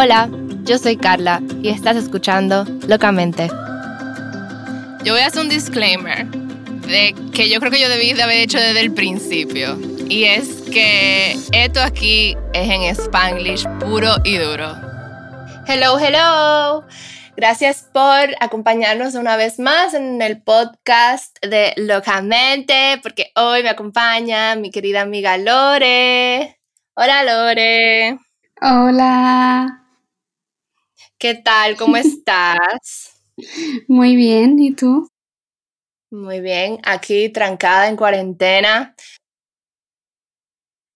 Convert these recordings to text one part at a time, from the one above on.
Hola, yo soy Carla y estás escuchando Locamente. Yo voy a hacer un disclaimer de que yo creo que yo debí de haber hecho desde el principio. Y es que esto aquí es en Spanglish puro y duro. Hello, hello. Gracias por acompañarnos una vez más en el podcast de Locamente, porque hoy me acompaña mi querida amiga Lore. Hola Lore. Hola. ¿Qué tal? ¿Cómo estás? Muy bien, ¿y tú? Muy bien, aquí trancada en cuarentena.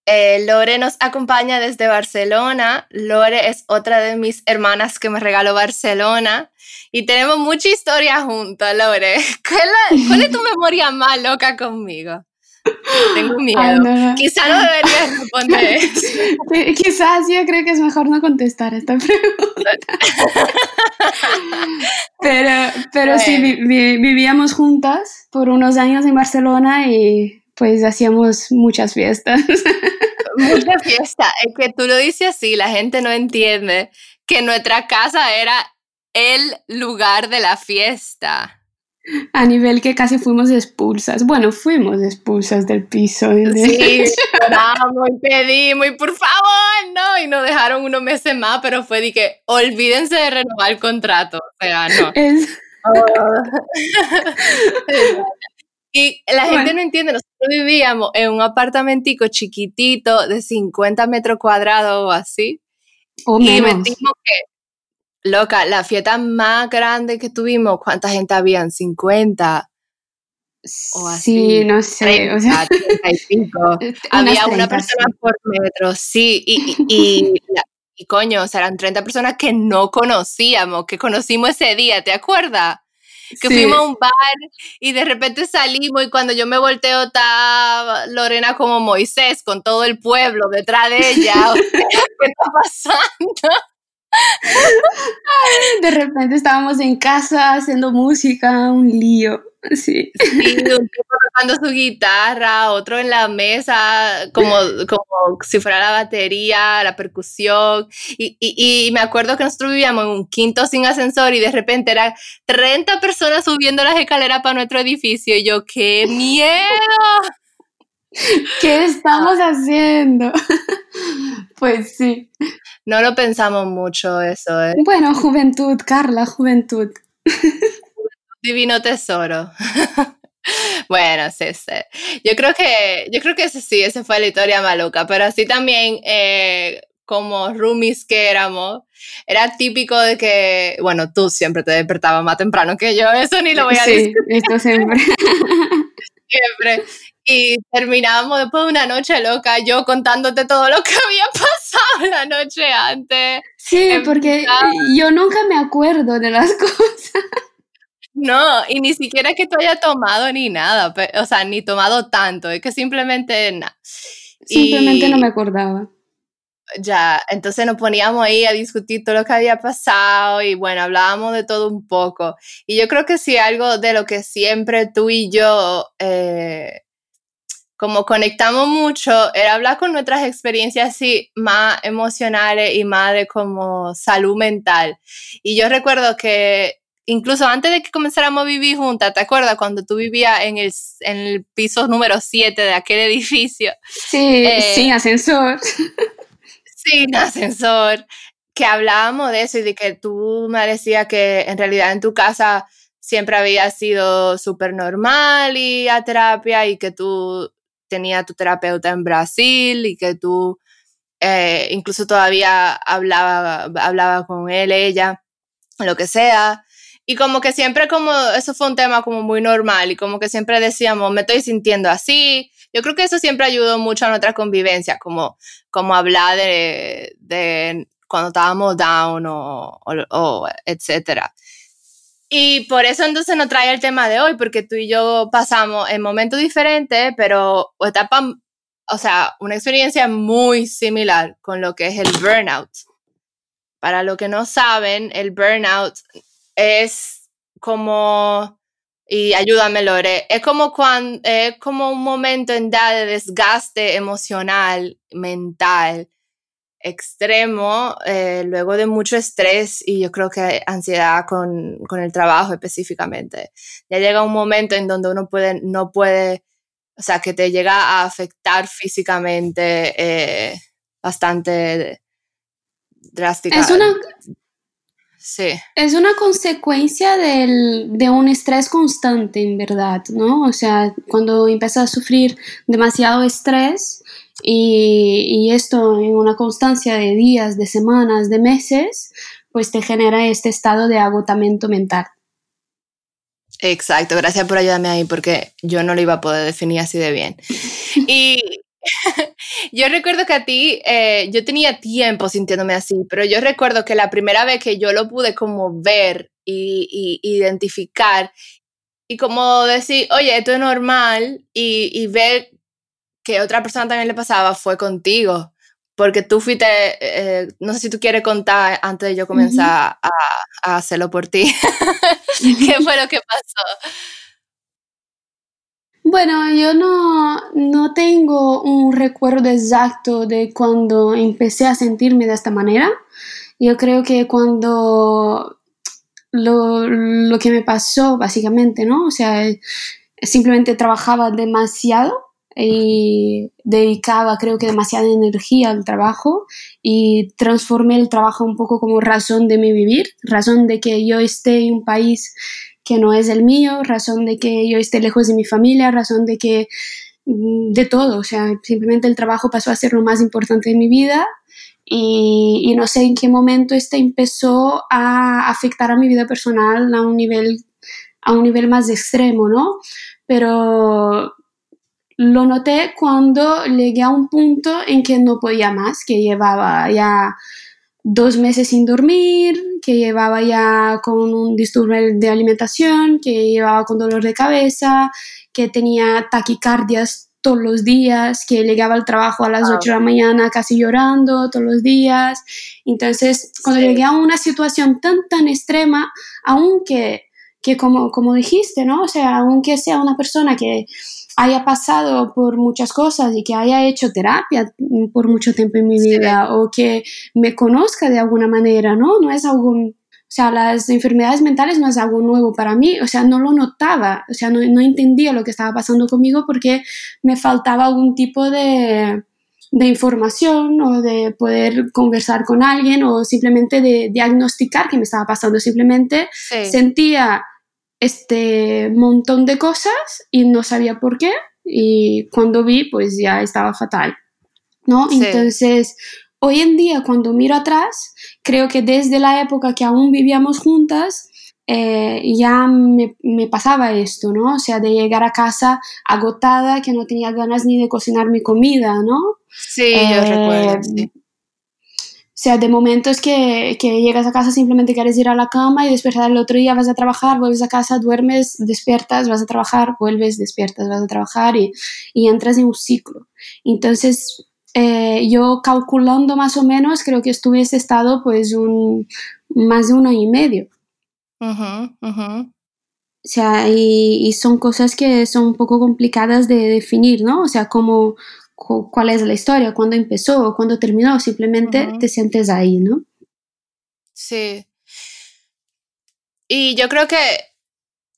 Eh, Lore nos acompaña desde Barcelona. Lore es otra de mis hermanas que me regaló Barcelona y tenemos mucha historia juntos, Lore. ¿Cuál, es tu memoria más loca conmigo? Tengo miedo. Quizás no deberías responder Quizás yo creo que es mejor no contestar esta pregunta. pero pero sí, vivíamos juntas por unos años en Barcelona y pues hacíamos muchas fiestas. Mucha fiesta. Es que tú lo dices así, la gente no entiende que nuestra casa era el lugar de la fiesta. A nivel que casi fuimos expulsas. Bueno, fuimos expulsas del piso. Sí, lloramos y pedimos y por favor, no. Y nos dejaron unos meses más, pero fue de que olvídense de renovar el contrato. O sea, no. y la gente no entiende, nosotros vivíamos en un apartamentico chiquitito de 50 metros cuadrados o así. O y menos. que Loca, la fiesta más grande que tuvimos, ¿cuánta gente habían? ¿50? O así, sí, no sé. o sea, Había una persona por metro, sí. Y, y, y, coño, o sea, eran 30 personas que no conocíamos, que conocimos ese día, ¿te acuerdas? Que fuimos a un bar y de repente salimos y cuando yo me volteo está Lorena como Moisés con todo el pueblo detrás de ella. ¿Qué está pasando? De repente estábamos en casa haciendo música, un lío. Sí. sí un tipo tocando su guitarra, otro en la mesa, como, como si fuera la batería, la percusión. Y, y, y, me acuerdo que nosotros vivíamos en un quinto sin ascensor y de repente eran 30 personas subiendo las escaleras para nuestro edificio. Y yo, ¡qué miedo! ¿Qué estamos haciendo? Pues sí. No lo pensamos mucho eso, ¿eh? Bueno, juventud, Carla, juventud. Divino tesoro. bueno, sí, sí. Yo creo que, yo creo que ese sí, esa fue la historia maluca, pero así también, eh, como roomies que éramos, era típico de que, bueno, tú siempre te despertabas más temprano que yo, eso ni lo voy a decir. Sí, esto siempre. siempre. Y terminábamos después de una noche loca, yo contándote todo lo que había pasado la noche antes. Sí, porque yo nunca me acuerdo de las cosas. No, y ni siquiera que tú hayas tomado ni nada, o sea, ni tomado tanto, es que simplemente nada. Simplemente no me acordaba. Ya, entonces nos poníamos ahí a discutir todo lo que había pasado y bueno, hablábamos de todo un poco. Y yo creo que sí, algo de lo que siempre tú y yo eh, como conectamos mucho, era hablar con nuestras experiencias así más emocionales y más de como salud mental. Y yo recuerdo que incluso antes de que comenzáramos a vivir juntas, ¿te acuerdas cuando tú vivías en el, en el piso número 7 de aquel edificio? Sí, eh, sin ascensor. Sin ascensor. Que hablábamos de eso y de que tú me decías que en realidad en tu casa siempre había sido súper normal y a terapia y que tú tenía tu terapeuta en Brasil y que tú eh, incluso todavía hablaba, hablaba con él, ella, lo que sea. Y como que siempre como, eso fue un tema como muy normal y como que siempre decíamos, me estoy sintiendo así. Yo creo que eso siempre ayudó mucho a nuestra convivencia, como, como hablar de, de cuando estábamos down o, o, o etcétera. Y por eso entonces nos trae el tema de hoy, porque tú y yo pasamos en momentos diferentes, pero etapa, o sea, una experiencia muy similar con lo que es el burnout. Para los que no saben, el burnout es como, y ayúdame Lore, es como, cuando, es como un momento en edad de desgaste emocional, mental, extremo eh, luego de mucho estrés y yo creo que ansiedad con, con, el trabajo específicamente. Ya llega un momento en donde uno puede, no puede, o sea, que te llega a afectar físicamente eh, bastante drásticamente. Es una, sí. es una consecuencia del, de un estrés constante, en verdad, ¿no? O sea, cuando empiezas a sufrir demasiado estrés, y, esto en una constancia de días, de semanas, de meses, pues te genera este estado de agotamiento mental. Exacto, gracias por ayudarme ahí porque yo no lo iba a poder definir así de bien. Y yo recuerdo que a ti, eh, yo tenía tiempo sintiéndome así, pero yo recuerdo que la primera vez que yo lo pude como ver y, identificar y como decir, oye, esto es normal y, y ver que otra persona también le pasaba fue contigo, porque tú fuiste, eh, no sé si tú quieres contar antes de yo comenzar a, hacerlo por ti, ¿qué fue lo que pasó? Bueno, yo no, no tengo un recuerdo exacto de cuando empecé a sentirme de esta manera. Yo creo que cuando lo, lo que me pasó, básicamente, ¿no? O sea, simplemente trabajaba demasiado y dedicaba creo que demasiada energía al trabajo y transformé el trabajo un poco como razón de mi vivir, razón de que yo esté en un país que no es el mío, razón de que yo esté lejos de mi familia, razón de que mm, de todo, o sea, simplemente el trabajo pasó a ser lo más importante de mi vida y, y no sé en qué momento este empezó a afectar a mi vida personal a un nivel a un nivel más extremo, ¿no? Pero lo noté cuando llegué a un punto en que no podía más, que llevaba ya dos meses sin dormir, que llevaba ya con un disturbio de alimentación, que llevaba con dolor de cabeza, que tenía taquicardias todos los días, que llegaba al trabajo a las 8 de la mañana casi llorando todos los días. Entonces, cuando llegué a una situación tan, tan extrema, aunque, que como, como dijiste, ¿no? O sea, aunque sea una persona que haya pasado por muchas cosas y que haya hecho terapia por mucho tiempo en mi vida o que me conozca de alguna manera, ¿no? No es algún, o sea, las enfermedades mentales no es algo nuevo para mí, o sea, no lo notaba, o sea, no, no entendía lo que estaba pasando conmigo porque me faltaba algún tipo de, de información o de poder conversar con alguien o simplemente de diagnosticar qué me estaba pasando, simplemente sentía este montón de cosas y no sabía por qué y cuando vi pues ya estaba fatal, ¿no? Entonces, hoy en día cuando miro atrás, creo que desde la época que aún vivíamos juntas, eh, ya me, me, pasaba esto, ¿no? O sea, de llegar a casa agotada, que no tenía ganas ni de cocinar mi comida, ¿no? Sí, yo recuerdo. Sí sea, de momentos que, que, llegas a casa simplemente quieres ir a la cama y despertar el otro día, vas a trabajar, vuelves a casa, duermes, despiertas, vas a trabajar, vuelves, despiertas, vas a trabajar y, y entras en un ciclo. Entonces, eh, yo calculando más o menos, creo que estuve en ese estado pues un, más de un año y medio. O sea, y, y, son cosas que son un poco complicadas de definir, ¿no? O sea, como cuál es la historia, cuándo empezó, cuándo terminó, simplemente te sientes ahí, ¿no? Sí. Y yo creo que,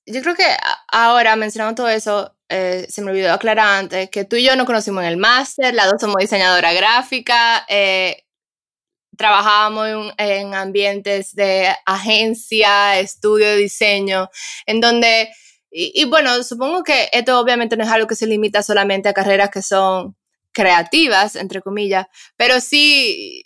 yo creo que ahora mencionando todo eso, eh, se me olvidó aclarar antes que tú y yo nos conocimos en el máster, las dos somos diseñadora gráfica, eh, trabajábamos en, ambientes de agencia, estudio de diseño, en donde, y, bueno, supongo que esto obviamente no es algo que se limita solamente a carreras que son creativas, entre comillas, pero sí,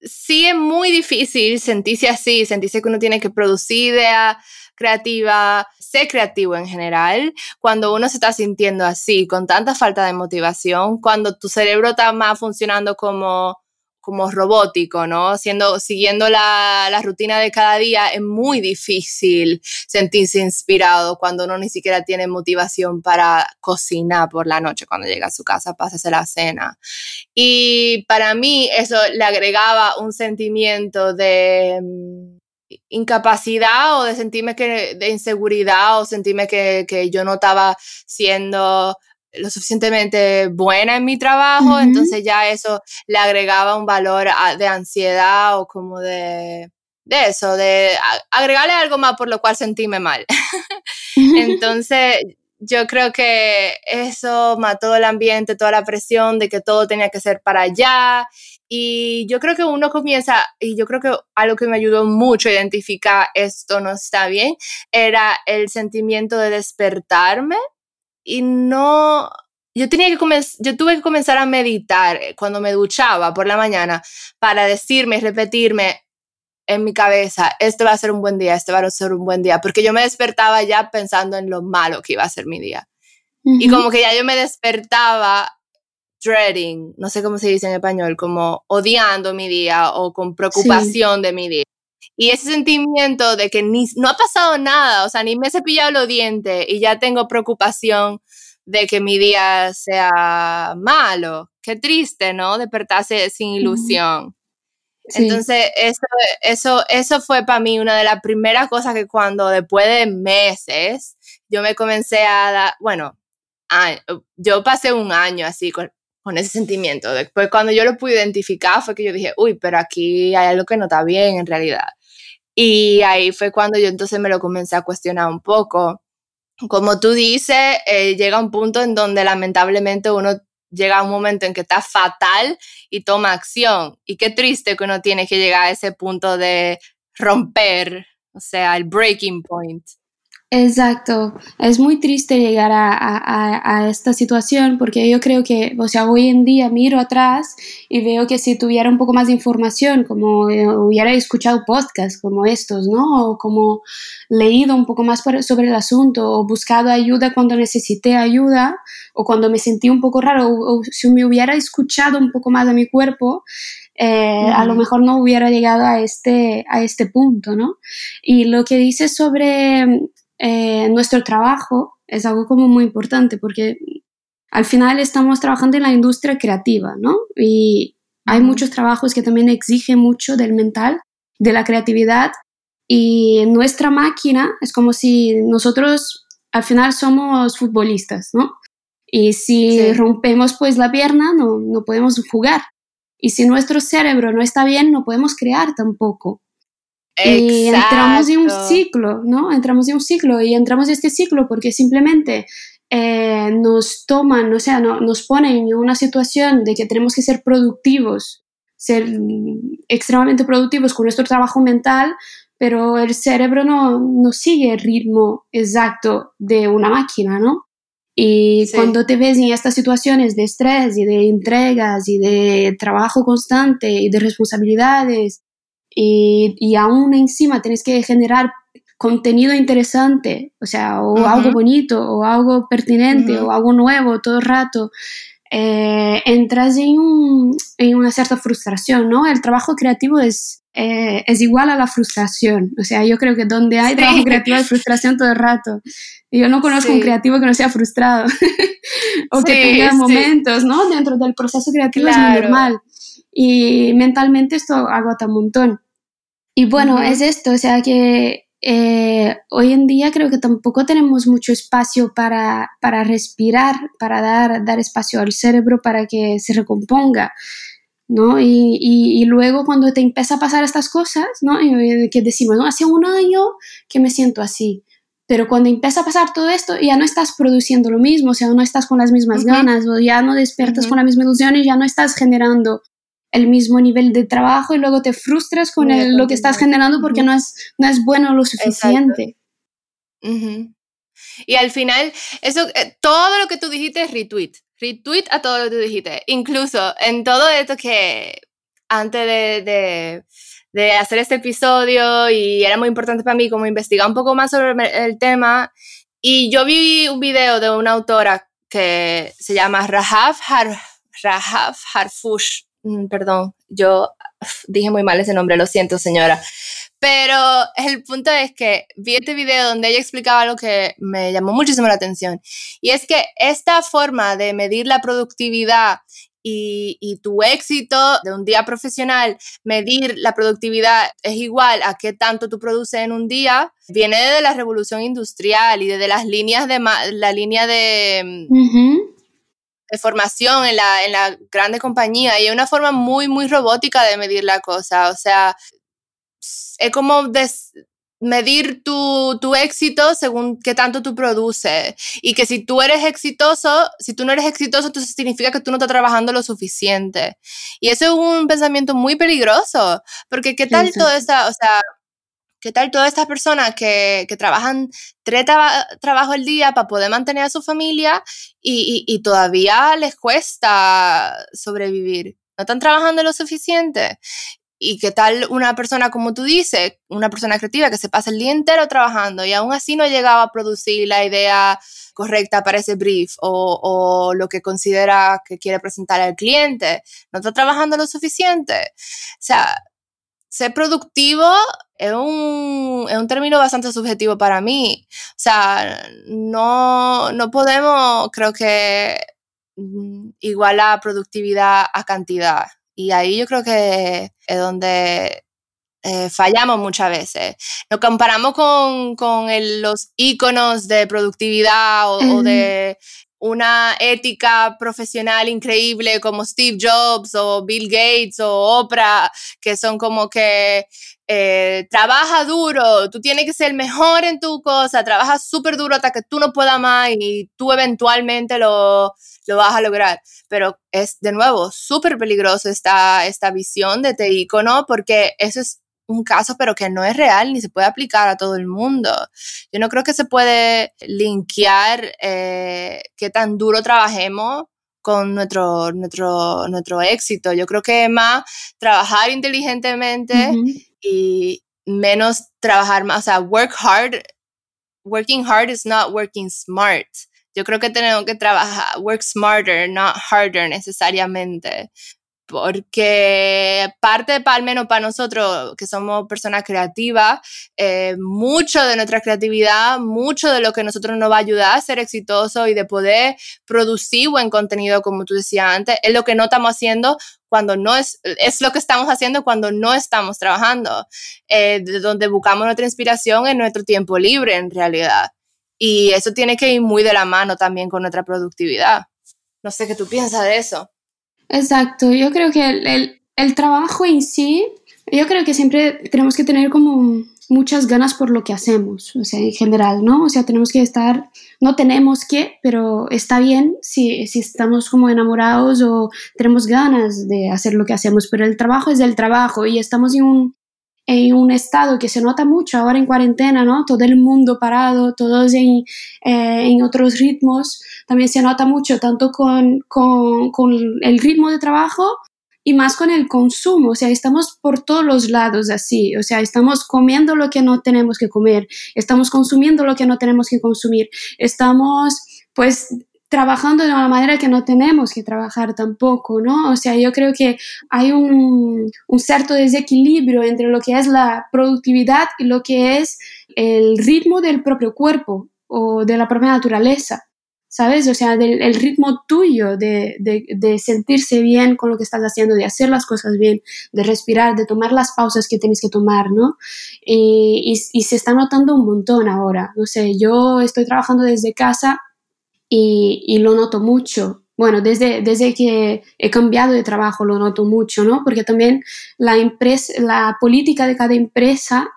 sí es muy difícil sentirse así, sentirse que uno tiene que producir idea creativa, ser creativo en general, cuando uno se está sintiendo así, con tanta falta de motivación, cuando tu cerebro está más funcionando como como robótico, ¿no? Siendo, siguiendo la, rutina de cada día, es muy difícil sentirse inspirado cuando uno ni siquiera tiene motivación para cocinar por la noche cuando llega a su casa, pásese la cena. Y para mí eso le agregaba un sentimiento de mm, incapacidad o de sentirme que de inseguridad o sentirme que, que yo no estaba siendo lo suficientemente buena en mi trabajo, entonces ya eso le agregaba un valor de ansiedad o como de, de eso, de agregarle algo más por lo cual sentíme mal. entonces yo creo que eso mató el ambiente, toda la presión de que todo tenía que ser para allá. Y yo creo que uno comienza, y yo creo que algo que me ayudó mucho a identificar esto no está bien, era el sentimiento de despertarme y no, yo tenía que yo tuve que comenzar a meditar cuando me duchaba por la mañana para decirme y repetirme en mi cabeza, este va a ser un buen día, este va a ser un buen día, porque yo me despertaba ya pensando en lo malo que iba a ser mi día. Y como que ya yo me despertaba dreading, no sé cómo se dice en español, como odiando mi día o con preocupación de mi día. Y ese sentimiento de que ni, no ha pasado nada, o sea, ni me he cepillado los dientes y ya tengo preocupación de que mi día sea malo. Qué triste, ¿no? Despertarse sin ilusión. Entonces, eso, eso, eso fue para mí una de las primeras cosas que cuando después de meses yo me comencé a dar, bueno, yo pasé un año así con, con ese sentimiento. Después cuando yo lo pude identificar fue que yo dije, uy, pero aquí hay algo que no está bien en realidad. Y ahí fue cuando yo entonces me lo comencé a cuestionar un poco. Como tú dices, eh, llega un punto en donde lamentablemente uno llega a un momento en que está fatal y toma acción. Y qué triste que uno tiene que llegar a ese punto de romper, o sea, el breaking point. Exacto, es muy triste llegar a, esta situación porque yo creo que, o sea, hoy en día miro atrás y veo que si tuviera un poco más de información, como eh, hubiera escuchado podcasts como estos, ¿no? O como leído un poco más sobre el asunto o buscado ayuda cuando necesité ayuda o cuando me sentí un poco raro o, si me hubiera escuchado un poco más a mi cuerpo, eh, a lo mejor no hubiera llegado a este, a este punto, ¿no? Y lo que dices sobre eh, nuestro trabajo es algo como muy importante porque al final estamos trabajando en la industria creativa, ¿no? Y hay muchos trabajos que también exigen mucho del mental, de la creatividad y nuestra máquina es como si nosotros al final somos futbolistas, ¿no? Y si rompemos pues la pierna no, no podemos jugar. Y si nuestro cerebro no está bien, no podemos crear tampoco. Y entramos en un ciclo, ¿no? Entramos en un ciclo y entramos en este ciclo porque simplemente eh, nos toman, o sea, no, nos ponen en una situación de que tenemos que ser productivos, ser extremadamente productivos con nuestro trabajo mental, pero el cerebro no, no sigue el ritmo exacto de una máquina, ¿no? Y cuando te ves en estas situaciones de estrés y de entregas y de trabajo constante y de responsabilidades y, aún encima tienes que generar contenido interesante, o sea, o algo bonito, o algo pertinente, o algo nuevo todo el rato, eh, entras en, un, en, una cierta frustración, ¿no? El trabajo creativo es, eh, es igual a la frustración, o sea, yo creo que donde hay trabajo creativo hay frustración todo el rato. Yo no conozco un creativo que no sea frustrado o que tenga momentos, ¿no? Dentro del proceso creativo es muy normal y mentalmente esto agota un montón. Y bueno, es esto, o sea que eh, hoy en día creo que tampoco tenemos mucho espacio para, para respirar, para dar, dar espacio al cerebro para que se recomponga. ¿no? Y, y, luego cuando te empieza a pasar estas cosas, ¿no? Y que decimos, ¿no? Hace un año que me siento así. Pero cuando empieza a pasar todo esto, ya no estás produciendo lo mismo, o sea, no estás con las mismas ganas, o ya no despiertas con la misma ilusión y ya no estás generando el mismo nivel de trabajo y luego te frustras con lo que estás generando porque no, es, no es bueno lo suficiente. Y al final, eso, eh, todo lo que tú dijiste es retweet. Retweet a todo lo que tú dijiste. Incluso en todo esto que antes de, de, hacer este episodio y era muy importante para mí como investigar un poco más sobre el tema. Y yo vi un video de una autora que se llama Rahav, Har, Rahav Harfush perdón, yo dije muy mal ese nombre, lo siento señora. Pero el punto es que vi este video donde ella explicaba algo que me llamó muchísimo la atención. Y es que esta forma de medir la productividad y, tu éxito de un día profesional, medir la productividad es igual a qué tanto tú produces en un día, viene de la revolución industrial y de las líneas de la línea de formación en la, en la grande compañía y es una forma muy, muy robótica de medir la cosa. O sea, es como medir tu, tu, éxito según qué tanto tú produces. Y que si tú eres exitoso, si tú no eres exitoso, entonces significa que tú no estás trabajando lo suficiente. Y eso es un pensamiento muy peligroso, porque qué tal toda esta, o sea, ¿Qué tal todas estas personas que, que trabajan tres trabajos al día para poder mantener a su familia y, y, y, todavía les cuesta sobrevivir? ¿No están trabajando lo suficiente? ¿Y qué tal una persona, como tú dices, una persona creativa que se pasa el día entero trabajando y aún así no ha llegado a producir la idea correcta para ese brief o, o lo que considera que quiere presentar al cliente? ¿No está trabajando lo suficiente? O sea, ser productivo es un, es un, término bastante subjetivo para mí. O sea, no, no podemos, creo que, mm, igualar productividad a cantidad. Y ahí yo creo que es donde eh, fallamos muchas veces. Nos comparamos con, con el, los iconos de productividad o, o, de una ética profesional increíble como Steve Jobs o Bill Gates o Oprah, que son como que eh, trabaja duro, tú tienes que ser mejor en tu cosa, trabaja súper duro hasta que tú no puedas más y tú eventualmente lo, lo vas a lograr. Pero es de nuevo súper peligroso esta, esta visión de este icono porque eso es un caso, pero que no es real ni se puede aplicar a todo el mundo. Yo no creo que se puede linkear eh, qué tan duro trabajemos con nuestro, nuestro, nuestro éxito. Yo creo que es más trabajar inteligentemente y menos trabajar más, o sea, work hard. Working hard is not working smart. Yo creo que tenemos que trabajar, work smarter, not harder necesariamente porque parte, al menos para nosotros, que somos personas creativas, eh, mucho de nuestra creatividad, mucho de lo que nosotros nos va a ayudar a ser exitosos y de poder producir buen contenido, como tú decías antes, es lo que no estamos haciendo cuando no es, es lo que estamos haciendo cuando no estamos trabajando, eh, de donde buscamos nuestra inspiración en nuestro tiempo libre, en realidad. Y eso tiene que ir muy de la mano también con nuestra productividad. No sé qué tú piensas de eso. Exacto, yo creo que el, el, trabajo en sí, yo creo que siempre tenemos que tener como muchas ganas por lo que hacemos, o sea, en general, ¿no? O sea, tenemos que estar, no tenemos que, pero está bien si, si estamos como enamorados o tenemos ganas de hacer lo que hacemos, pero el trabajo es el trabajo y estamos en un, en un estado que se nota mucho ahora en cuarentena, ¿no? Todo el mundo parado, todos en, eh, en otros ritmos, también se nota mucho, tanto con, con, con, el ritmo de trabajo y más con el consumo, o sea, estamos por todos los lados así, o sea, estamos comiendo lo que no tenemos que comer, estamos consumiendo lo que no tenemos que consumir, estamos pues trabajando de una manera que no tenemos que trabajar tampoco, ¿no? O sea, yo creo que hay un, cierto desequilibrio entre lo que es la productividad y lo que es el ritmo del propio cuerpo o de la propia naturaleza, ¿sabes? O sea, del, el ritmo tuyo de, de, de, sentirse bien con lo que estás haciendo, de hacer las cosas bien, de respirar, de tomar las pausas que tienes que tomar, ¿no? Y, y, y se está notando un montón ahora. No sé, yo estoy trabajando desde casa y, lo noto mucho. Bueno, desde, desde que he cambiado de trabajo lo noto mucho, ¿no? Porque también la, empresa, la política de cada empresa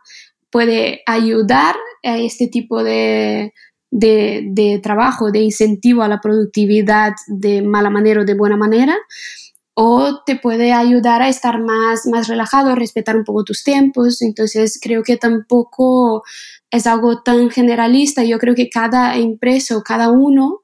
puede ayudar a este tipo de, de, de trabajo, de incentivo a la productividad de mala manera o de buena manera, o te puede ayudar a estar más, más relajado, respetar un poco tus tiempos. Entonces, creo que tampoco es algo tan generalista. Yo creo que cada empresa o cada uno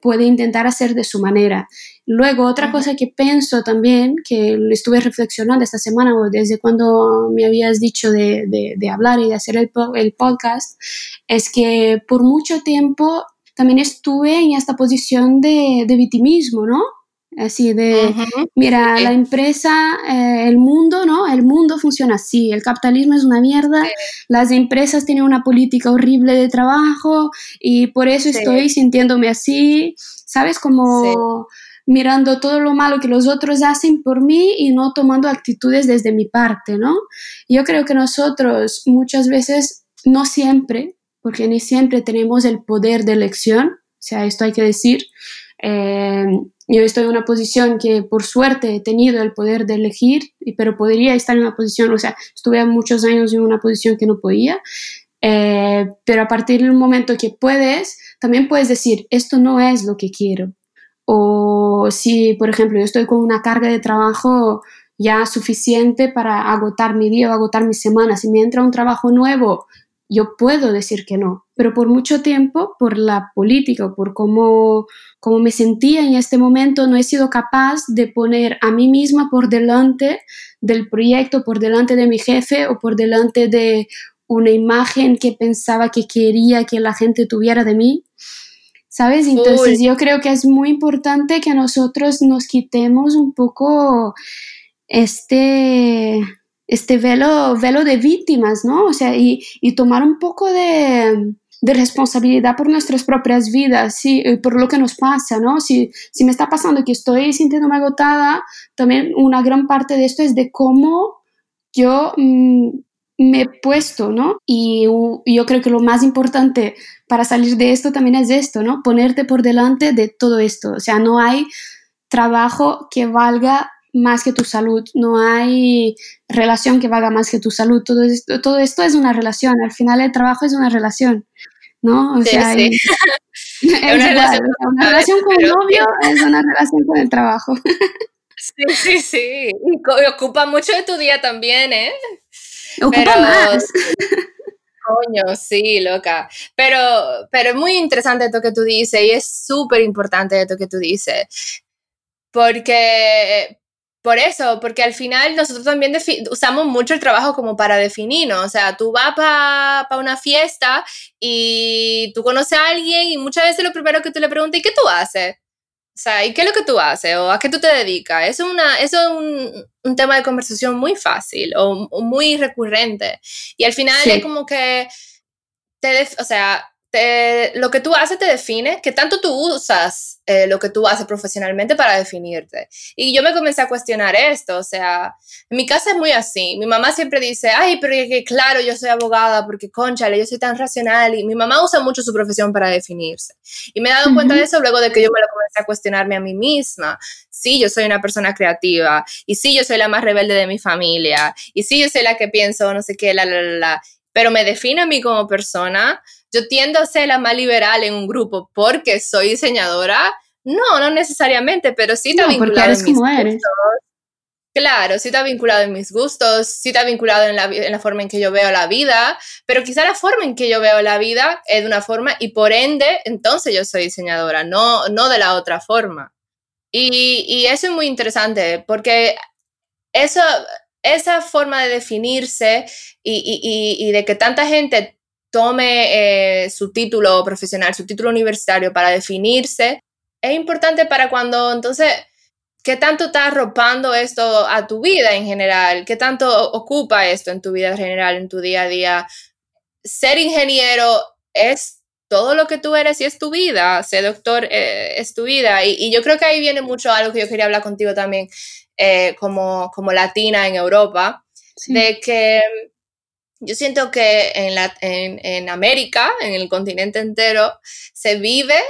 puede intentar hacer de su manera. Luego, otra cosa que pienso también, que estuve reflexionando esta semana o desde cuando me habías dicho de, de, de hablar y de hacer el, el, podcast, es que por mucho tiempo también estuve en esta posición de, de victimismo, ¿no? Así de, uh -huh. mira, la empresa, eh, el mundo, ¿no? El mundo funciona así, el capitalismo es una mierda, sí. las empresas tienen una política horrible de trabajo y por eso sí. estoy sintiéndome así, ¿sabes? Como sí. mirando todo lo malo que los otros hacen por mí y no tomando actitudes desde mi parte, ¿no? Yo creo que nosotros muchas veces, no siempre, porque ni siempre tenemos el poder de elección, o sea, esto hay que decir, eh, yo estoy en una posición que por suerte he tenido el poder de elegir, pero podría estar en una posición, o sea, estuve muchos años en una posición que no podía, eh, pero a partir del momento que puedes, también puedes decir, esto no es lo que quiero. O si, por ejemplo, yo estoy con una carga de trabajo ya suficiente para agotar mi día o agotar mi semana, si me entra un trabajo nuevo, yo puedo decir que no, pero por mucho tiempo, por la política, por cómo, cómo me sentía en este momento, no he sido capaz de poner a mí misma por delante del proyecto, por delante de mi jefe o por delante de una imagen que pensaba que quería que la gente tuviera de mí. ¿Sabes? Entonces yo creo que es muy importante que nosotros nos quitemos un poco este este velo, velo de víctimas, ¿no? O sea, y, tomar un poco de, responsabilidad por nuestras propias vidas, sí, por lo que nos pasa, ¿no? Si, si me está pasando que estoy sintiéndome agotada, también una gran parte de esto es de cómo yo mm, me he puesto, ¿no? Y yo creo que lo más importante para salir de esto también es esto, ¿no? Ponerte por delante de todo esto. O sea, no hay trabajo que valga más que tu salud, no hay relación que valga más que tu salud, todo esto, todo esto es una relación, al final el trabajo es una relación, ¿no? O sea, es una, relación, con el novio es una relación con el trabajo. Sí, sí, sí, y ocupa mucho de tu día también, ¿eh? Ocupa más. Coño, sí, loca. Pero, pero es muy interesante esto que tú dices y es súper importante esto que tú dices. Porque, por eso, porque al final nosotros también usamos mucho el trabajo como para definirnos. O sea, tú vas para una fiesta y tú conoces a alguien y muchas veces lo primero que tú le preguntas, ¿y qué tú haces? O sea, ¿y qué es lo que tú haces? ¿O a qué tú te dedicas? Eso es, una, eso es un, un tema de conversación muy fácil o, muy recurrente. Y al final es como que, te o sea, lo que tú haces te define, que tanto tú usas eh, lo que tú haces profesionalmente para definirte. Y yo me comencé a cuestionar esto, o sea, en mi casa es muy así. Mi mamá siempre dice, ay, pero que claro, yo soy abogada porque, conchale, yo soy tan racional. Y mi mamá usa mucho su profesión para definirse. Y me he dado cuenta de eso luego de que yo me lo comencé a cuestionarme a mí misma. Sí, yo soy una persona creativa. Y sí, yo soy la más rebelde de mi familia. Y sí, yo soy la que pienso, no sé qué, la, la, la, la. Pero me define a mí como persona yo tiendo a ser la más liberal en un grupo porque soy diseñadora. No, no necesariamente, pero sí está vinculado en mis gustos. Claro, sí está vinculado en mis gustos, sí está vinculado en la, en la, forma en que yo veo la vida, pero quizá la forma en que yo veo la vida es de una forma y por ende, entonces yo soy diseñadora, no, no de la otra forma. Y, y eso es muy interesante porque eso, esa forma de definirse y, y, y de que tanta gente tome eh, su título profesional, su título universitario para definirse, es importante para cuando entonces, ¿qué tanto está arropando esto a tu vida en general? ¿Qué tanto ocupa esto en tu vida en general, en tu día a día? Ser ingeniero es todo lo que tú eres y es tu vida, ser doctor eh, es tu vida. Y, yo creo que ahí viene mucho algo que yo quería hablar contigo también eh, como, como latina en Europa, de que yo siento que en, la, en, en, América, en el continente entero, se vive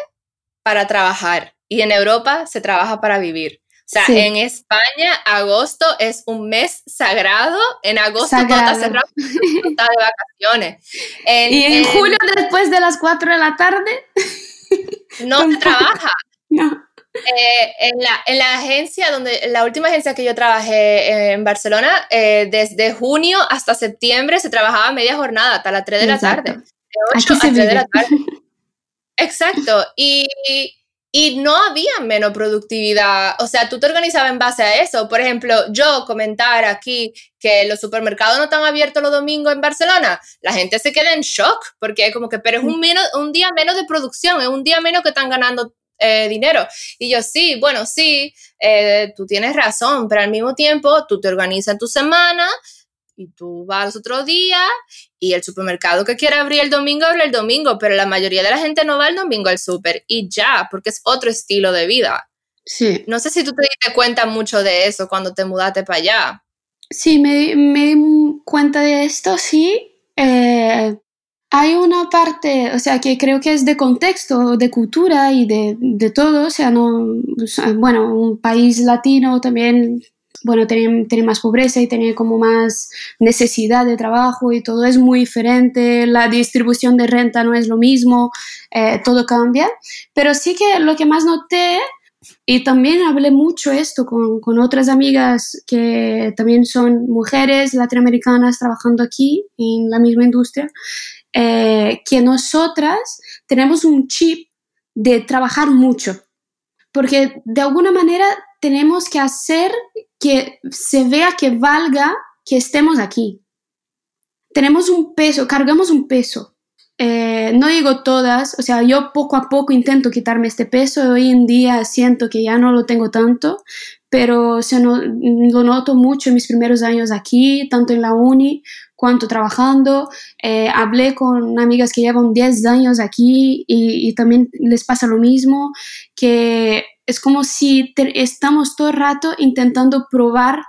para trabajar y en Europa se trabaja para vivir. O sea, en España, agosto es un mes sagrado. En agosto todo está cerrado, está de vacaciones. y en, julio, después de las 4 de la tarde, no se trabaja. No. Eh, en, la, en, la, agencia, donde la última agencia que yo trabajé eh, en Barcelona, eh, desde junio hasta septiembre se trabajaba media jornada, hasta las 3 de la tarde. De 8 a 3 de la tarde. Exacto. Y, y no había menos productividad. O sea, tú te organizabas en base a eso. Por ejemplo, yo comentar aquí que los supermercados no están abiertos los domingos en Barcelona, la gente se queda en shock porque es como que, pero es un, menos, un día menos de producción, es un día menos que están ganando eh, dinero. Y yo, sí, bueno, sí, eh, tú tienes razón, pero al mismo tiempo tú te organizas tu semana y tú vas otro día y el supermercado que quiere abrir el domingo abre el domingo, pero la mayoría de la gente no va el domingo al super y ya, porque es otro estilo de vida. Sí. No sé si tú te diste cuenta mucho de eso cuando te mudaste para allá. Sí, me, me di cuenta de esto, sí. Eh, hay una parte, o sea, que creo que es de contexto, de cultura y de, de todo, o sea, no, bueno, un país latino también, bueno, tiene, tiene, más pobreza y tiene como más necesidad de trabajo y todo es muy diferente, la distribución de renta no es lo mismo, eh, todo cambia, pero sí que lo que más noté y también hablé mucho esto con, con, otras amigas que también son mujeres latinoamericanas trabajando aquí en la misma industria, eh, que nosotras tenemos un chip de trabajar mucho, porque de alguna manera tenemos que hacer que se vea que valga que estemos aquí. Tenemos un peso, cargamos un peso. Eh, no digo todas, o sea, yo poco a poco intento quitarme este peso. Hoy en día siento que ya no lo tengo tanto, pero se no, lo noto mucho en mis primeros años aquí, tanto en la uni cuanto trabajando. Eh, hablé con amigas que llevan 10 años aquí y, también les pasa lo mismo, que es como si estamos todo el rato intentando probar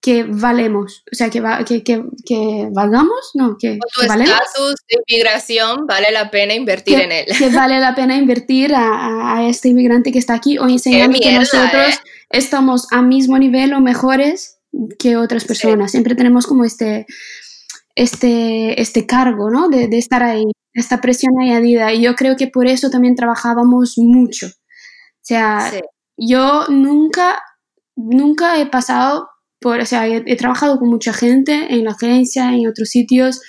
que valemos, o sea, que, que, que, que valgamos, no, que, tu estatus de inmigración vale la pena invertir en él. Que vale la pena invertir a, a, este inmigrante que está aquí o enseñando que nosotros ¿eh? estamos a mismo nivel o mejores que otras personas. Siempre tenemos como este, este, este cargo, ¿no? De, de, estar ahí, esta presión añadida. Y yo creo que por eso también trabajábamos mucho. O sea, yo nunca, nunca he pasado por, o sea, he, trabajado con mucha gente en la agencia, en otros sitios,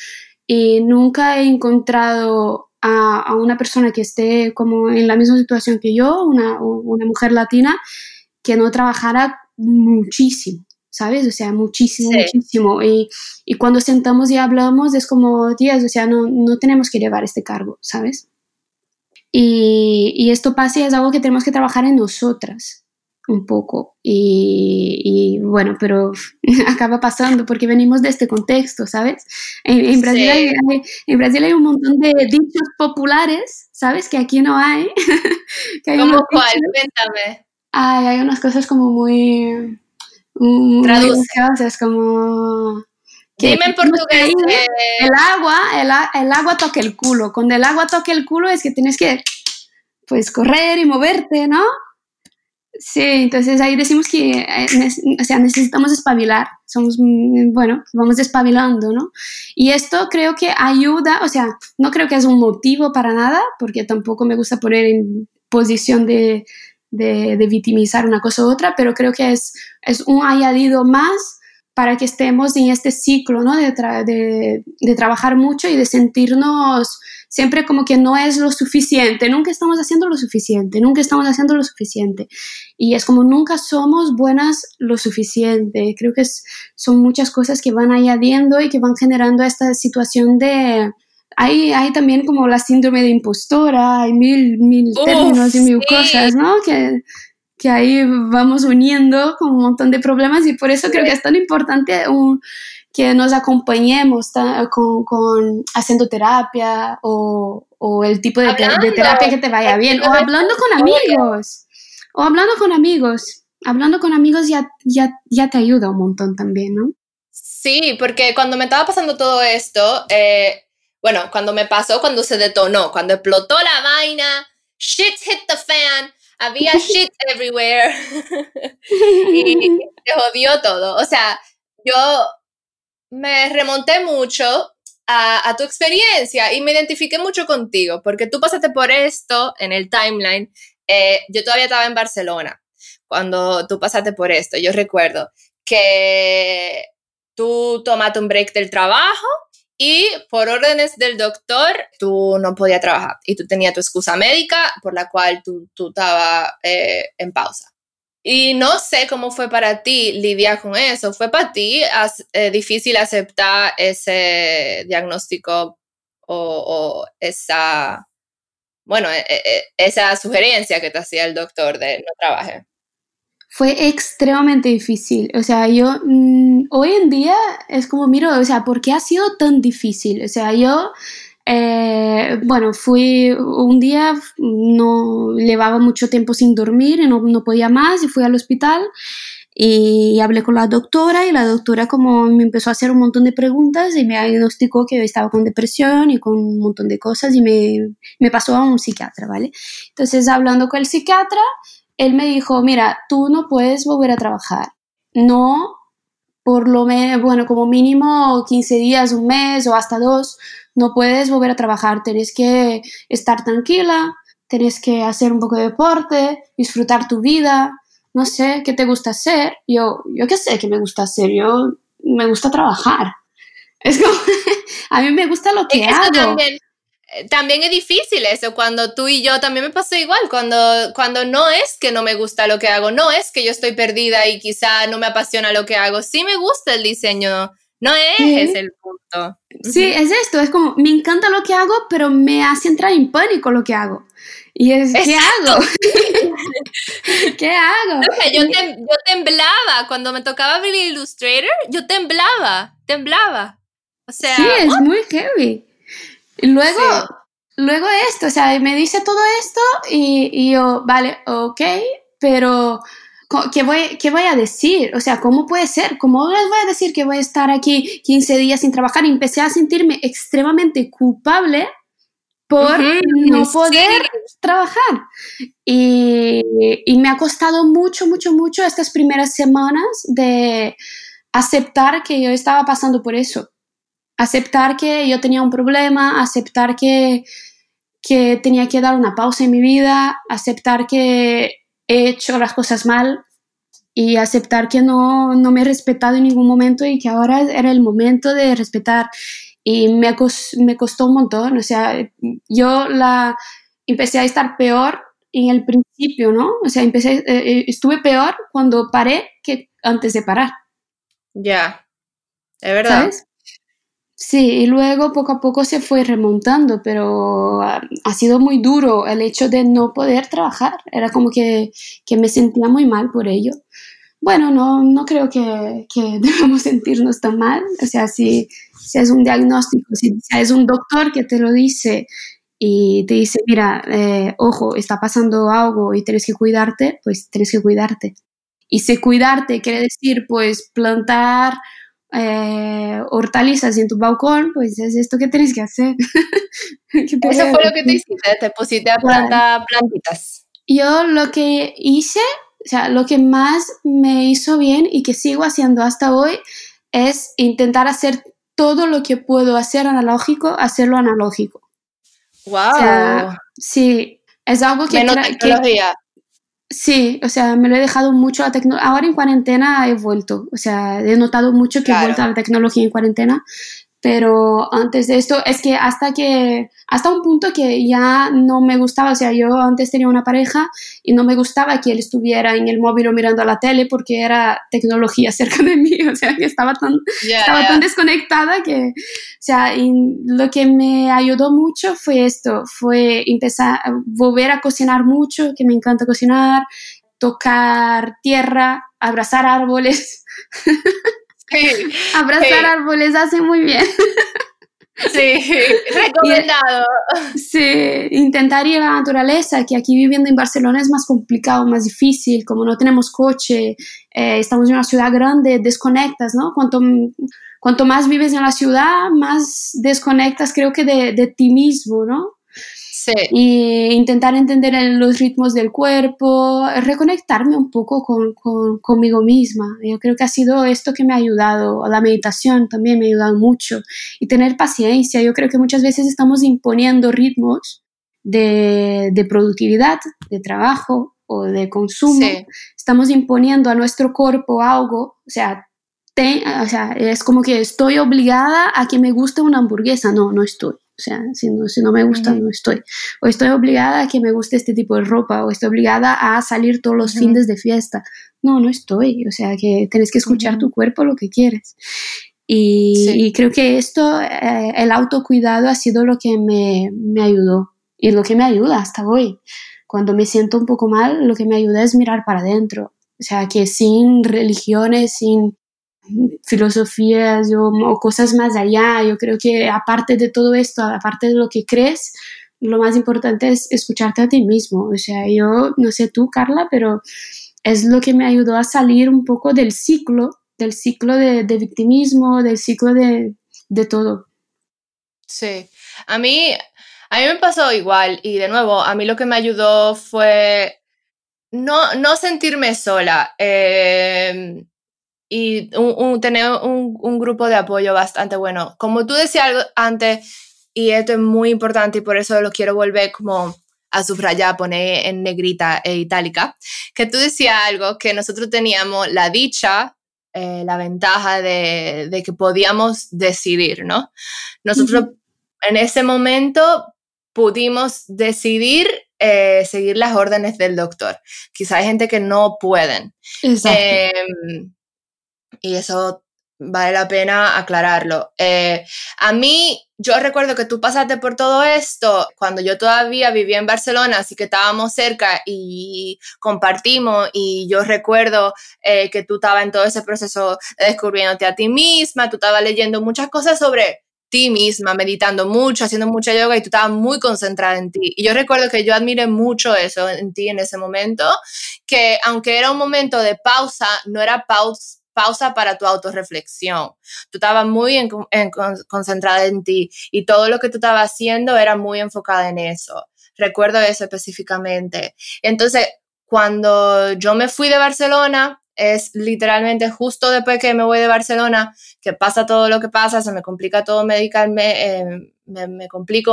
y nunca he encontrado a, a una persona que esté como en la misma situación que yo, una, una mujer latina, que no trabajara muchísimo. ¿Sabes? O sea, muchísimo, muchísimo. Y, y, cuando sentamos y hablamos es como, tías, o sea, no, no tenemos que llevar este cargo, ¿sabes? Y, y esto pasa y es algo que tenemos que trabajar en nosotras un poco. Y, y, bueno, pero acaba pasando porque venimos de este contexto, ¿sabes? En, en Brasil, sí. hay, en Brasil hay un montón de dichos populares, ¿sabes? Que aquí no hay. que hay ¿Cómo cuál? Cuéntame. Ay, hay unas cosas como muy Traduce. Es como... Que, Dime en portugués. Eh... El agua, el, el, agua toca el culo. Cuando el agua toca el culo es que tienes que, pues, correr y moverte, ¿no? Sí, entonces ahí decimos que, eh, o sea, necesitamos espabilar. Somos, mm, bueno, vamos despabilando, ¿no? Y esto creo que ayuda, o sea, no creo que es un motivo para nada, porque tampoco me gusta poner en posición de, de, victimizar una cosa u otra, pero creo que es, es un añadido más para que estemos en este ciclo ¿no? de, de, trabajar mucho y de sentirnos siempre como que no es lo suficiente, nunca estamos haciendo lo suficiente, nunca estamos haciendo lo suficiente. Y es como nunca somos buenas lo suficiente. Creo que son muchas cosas que van añadiendo y que van generando esta situación de, hay, hay también como la síndrome de impostora, hay mil, mil Uf, términos y mil sí. cosas, ¿no? Que, que ahí vamos uniendo con un montón de problemas y por eso creo que es tan importante un, que nos acompañemos con, con, haciendo terapia o, o el tipo de, de, terapia que te vaya bien, o hablando con amigos, o hablando con amigos. Hablando con amigos ya, ya, ya te ayuda un montón también, ¿no? Sí, porque cuando me estaba pasando todo esto, eh, bueno, cuando me pasó, cuando se detonó, cuando explotó la vaina, shit hit the fan, había shit everywhere y se jodió todo. O sea, yo me remonté mucho a, a, tu experiencia y me identifiqué mucho contigo, porque tú pasaste por esto en el timeline. Eh, yo todavía estaba en Barcelona cuando tú pasaste por esto. Yo recuerdo que tú tomaste un break del trabajo y por órdenes del doctor tú no podías trabajar y tú tenías tu excusa médica por la cual tú, tú estabas eh, en pausa. Y no sé cómo fue para ti lidiar con eso. ¿Fue para ti eh, difícil aceptar ese diagnóstico o, o esa, bueno, e, e, esa sugerencia que te hacía el doctor de no trabajar? Fue extremadamente difícil. O sea, yo mmm, hoy en día es como miro, o sea, ¿por qué ha sido tan difícil? O sea, yo, eh, bueno, fui un día, no llevaba mucho tiempo sin dormir y no, no podía más y fui al hospital Y hablé con la doctora y la doctora como me empezó a hacer un montón de preguntas y me diagnosticó que yo estaba con depresión y con un montón de cosas y me, me pasó a un psiquiatra, ¿vale? Entonces hablando con el psiquiatra, él me dijo, mira, tú no puedes volver a trabajar. No por lo menos, bueno, como mínimo 15 días, un mes o hasta dos, no puedes volver a trabajar. Tienes que estar tranquila, tienes que hacer un poco de deporte, disfrutar tu vida, no sé, ¿qué te gusta hacer? Yo, yo qué sé qué me gusta hacer, yo me gusta trabajar. Es como, a mí me gusta lo que hago. Eh, también es difícil eso, cuando tú y yo también me pasó igual, cuando, cuando no es que no me gusta lo que hago, no es que yo estoy perdida y quizá no me apasiona lo que hago, sí me gusta el diseño, no es ese el punto. Sí, es esto, es como, me encanta lo que hago, pero me hace entrar en pánico lo que hago. Y es, ¿qué hago? ¿Qué hago? yo, yo temblaba, cuando me tocaba abrir Illustrator, yo temblaba, temblaba. O sea, sí, es muy heavy. Luego, luego esto, o sea, me dice todo esto y, yo, vale, ok, pero ¿qué voy, ¿qué voy a decir? O sea, ¿cómo puede ser? ¿Cómo les voy a decir que voy a estar aquí 15 días sin trabajar? Y empecé a sentirme extremadamente culpable por no poder trabajar. Y, y, me ha costado mucho, mucho, mucho estas primeras semanas de aceptar que yo estaba pasando por eso aceptar que yo tenía un problema, aceptar que, que tenía que dar una pausa en mi vida, aceptar que he hecho las cosas mal y aceptar que no, no me he respetado en ningún momento y que ahora era el momento de respetar. Y me, me costó un montón, o sea, yo la, empecé a estar peor en el principio, ¿no? O sea, empecé, eh, eh, estuve peor cuando paré que antes de parar. Ya, es verdad. ¿Sabes? Sí, y luego poco a poco se fue remontando, pero ha, sido muy duro el hecho de no poder trabajar. Era como que, que me sentía muy mal por ello. Bueno, no, no creo que, que debamos sentirnos tan mal. O sea, si, si es un diagnóstico, si, es un doctor que te lo dice y te dice, mira, eh, ojo, está pasando algo y tienes que cuidarte, pues tienes que cuidarte. Y si cuidarte quiere decir, pues plantar eh, hortalizas en tu balcón, pues es esto que tienes que hacer. Eso fue lo que te hiciste, te pusiste a plantar plantitas. Yo lo que hice, o sea, lo que más me hizo bien y que sigo haciendo hasta hoy es intentar hacer todo lo que puedo hacer analógico, hacerlo analógico. ¡Wow! sí, es algo que... Menos tecnología. Sí, o sea, me lo he dejado mucho la tecnología. Ahora en cuarentena he vuelto, o sea, he notado mucho que he vuelto a la tecnología en cuarentena, pero antes de esto es que hasta que hasta un punto que ya no me gustaba, o sea, yo antes tenía una pareja y no me gustaba que él estuviera en el móvil o mirando a la tele porque era tecnología cerca de mí, o sea, que estaba tan estaba tan desconectada que o sea, lo que me ayudó mucho fue esto, fue empezar a volver a cocinar mucho, que me encanta cocinar, tocar tierra, abrazar árboles. Abrazar árboles hace muy bien. Sí, recomendado. Sí, intentar ir a la naturaleza, que aquí viviendo en Barcelona es más complicado, más difícil, como no tenemos coche, eh, estamos en una ciudad grande, desconectas, ¿no? Cuanto, cuanto más vives en la ciudad, más desconectas creo que de, de ti mismo, ¿no? Y intentar entender los ritmos del cuerpo, reconectarme un poco con, con, conmigo misma. Yo creo que ha sido esto que me ha ayudado. La meditación también me ha ayudado mucho. Y tener paciencia. Yo creo que muchas veces estamos imponiendo ritmos de, de productividad, de trabajo o de consumo. Estamos imponiendo a nuestro cuerpo algo. O sea, o sea, es como que estoy obligada a que me guste una hamburguesa. No, no estoy. O sea, si no, si no me gusta, no estoy. O estoy obligada a que me guste este tipo de ropa, o estoy obligada a salir todos los fines de fiesta. No, no estoy. O sea, que tienes que escuchar tu cuerpo lo que quieres. Y, creo que esto, eh, el autocuidado ha sido lo que me, me ayudó y lo que me ayuda hasta hoy. Cuando me siento un poco mal, lo que me ayuda es mirar para adentro. O sea, que sin religiones, sin filosofías o, cosas más allá. Yo creo que aparte de todo esto, aparte de lo que crees, lo más importante es escucharte a ti mismo. O sea, yo no sé tú, Carla, pero es lo que me ayudó a salir un poco del ciclo, del ciclo de, victimismo, del ciclo de, de todo. Sí, a mí, a mí me pasó igual y de nuevo, a mí lo que me ayudó fue no, no sentirme sola eh, y tener un, un, grupo de apoyo bastante bueno. Como tú decías antes, y esto es muy importante y por eso lo quiero volver como a subrayar, poner en negrita e itálica, que tú decías algo que nosotros teníamos la dicha, eh, la ventaja de, de, que podíamos decidir, ¿no? Nosotros en ese momento pudimos decidir eh, seguir las órdenes del doctor. Quizá hay gente que no pueden. Em, y eso vale la pena aclararlo. Eh, a mí, yo recuerdo que tú pasaste por todo esto cuando yo todavía vivía en Barcelona, así que estábamos cerca y compartimos y yo recuerdo eh, que tú estabas en todo ese proceso descubriéndote a ti misma, tú estabas leyendo muchas cosas sobre ti misma, meditando mucho, haciendo mucha yoga y tú estabas muy concentrada en ti. Y yo recuerdo que yo admiré mucho eso en ti en ese momento, que aunque era un momento de pausa, no era pausa pausa para tu autorreflexión. Tú estabas muy en, concentrada en ti y todo lo que tú estabas haciendo era muy enfocada en eso. Recuerdo eso específicamente. Entonces, cuando yo me fui de Barcelona, es literalmente justo después que me voy de Barcelona, que pasa todo lo que pasa, se me complica todo medicarme, eh, me, me complico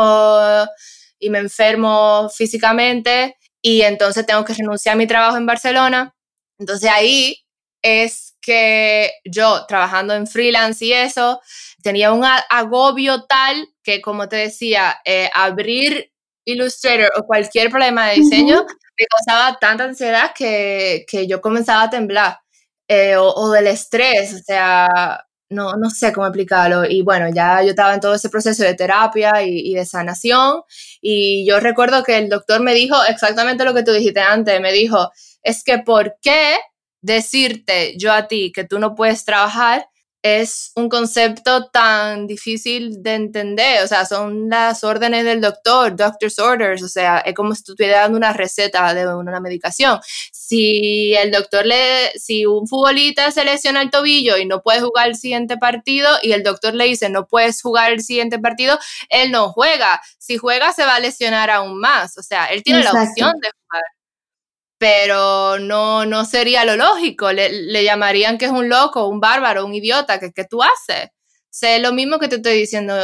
y me enfermo físicamente y entonces tengo que renunciar a mi trabajo en Barcelona. Entonces ahí es que yo trabajando en freelance y eso, tenía un agobio tal que, como te decía, eh, abrir Illustrator o cualquier problema de diseño me causaba tanta ansiedad que, que yo comenzaba a temblar. Eh, o, del estrés, o sea, no, no sé cómo explicarlo. Y bueno, ya yo estaba en todo ese proceso de terapia y, y, de sanación. Y yo recuerdo que el doctor me dijo exactamente lo que tú dijiste antes. Me dijo, es que ¿por qué decirte yo a ti que tú no puedes trabajar es un concepto tan difícil de entender, o sea, son las órdenes del doctor, doctor's orders, o sea, es como si estuviera dando una receta de una medicación. Si el doctor le, si un futbolista se lesiona el tobillo y no puede jugar el siguiente partido y el doctor le dice no puedes jugar el siguiente partido, él no juega. Si juega se va a lesionar aún más, o sea, él tiene la opción de jugar pero no, no sería lo lógico. Le, llamarían que es un loco, un bárbaro, un idiota, que, que tú haces. Sé lo mismo que te estoy diciendo.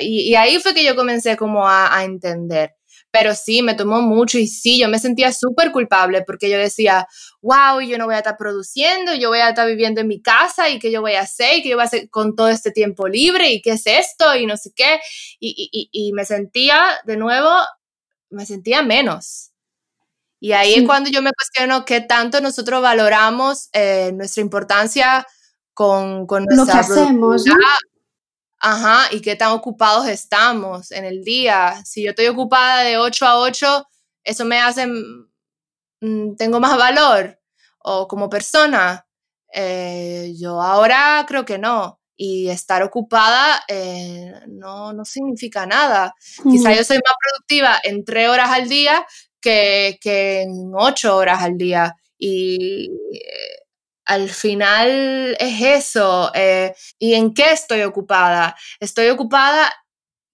Y, ahí fue que yo comencé como a, entender. Pero sí, me tomó mucho y sí, yo me sentía súper culpable porque yo decía, wow, yo no voy a estar produciendo, yo voy a estar viviendo en mi casa y qué yo voy a hacer y qué yo voy a hacer con todo este tiempo libre y qué es esto y no sé qué. Y, y, y me sentía, de nuevo, me sentía menos. Y ahí es cuando yo me cuestiono qué tanto nosotros valoramos eh, nuestra importancia con, con Lo que hacemos, Ajá, y qué tan ocupados estamos en el día. Si yo estoy ocupada de 8 a 8, eso me hace, mm, tengo más valor o como persona. Eh, yo ahora creo que no. Y estar ocupada eh, no, no, significa nada. Quizá yo soy más productiva en tres horas al día que, que en ocho horas al día. Y al final es eso. Eh, ¿Y en qué estoy ocupada? Estoy ocupada,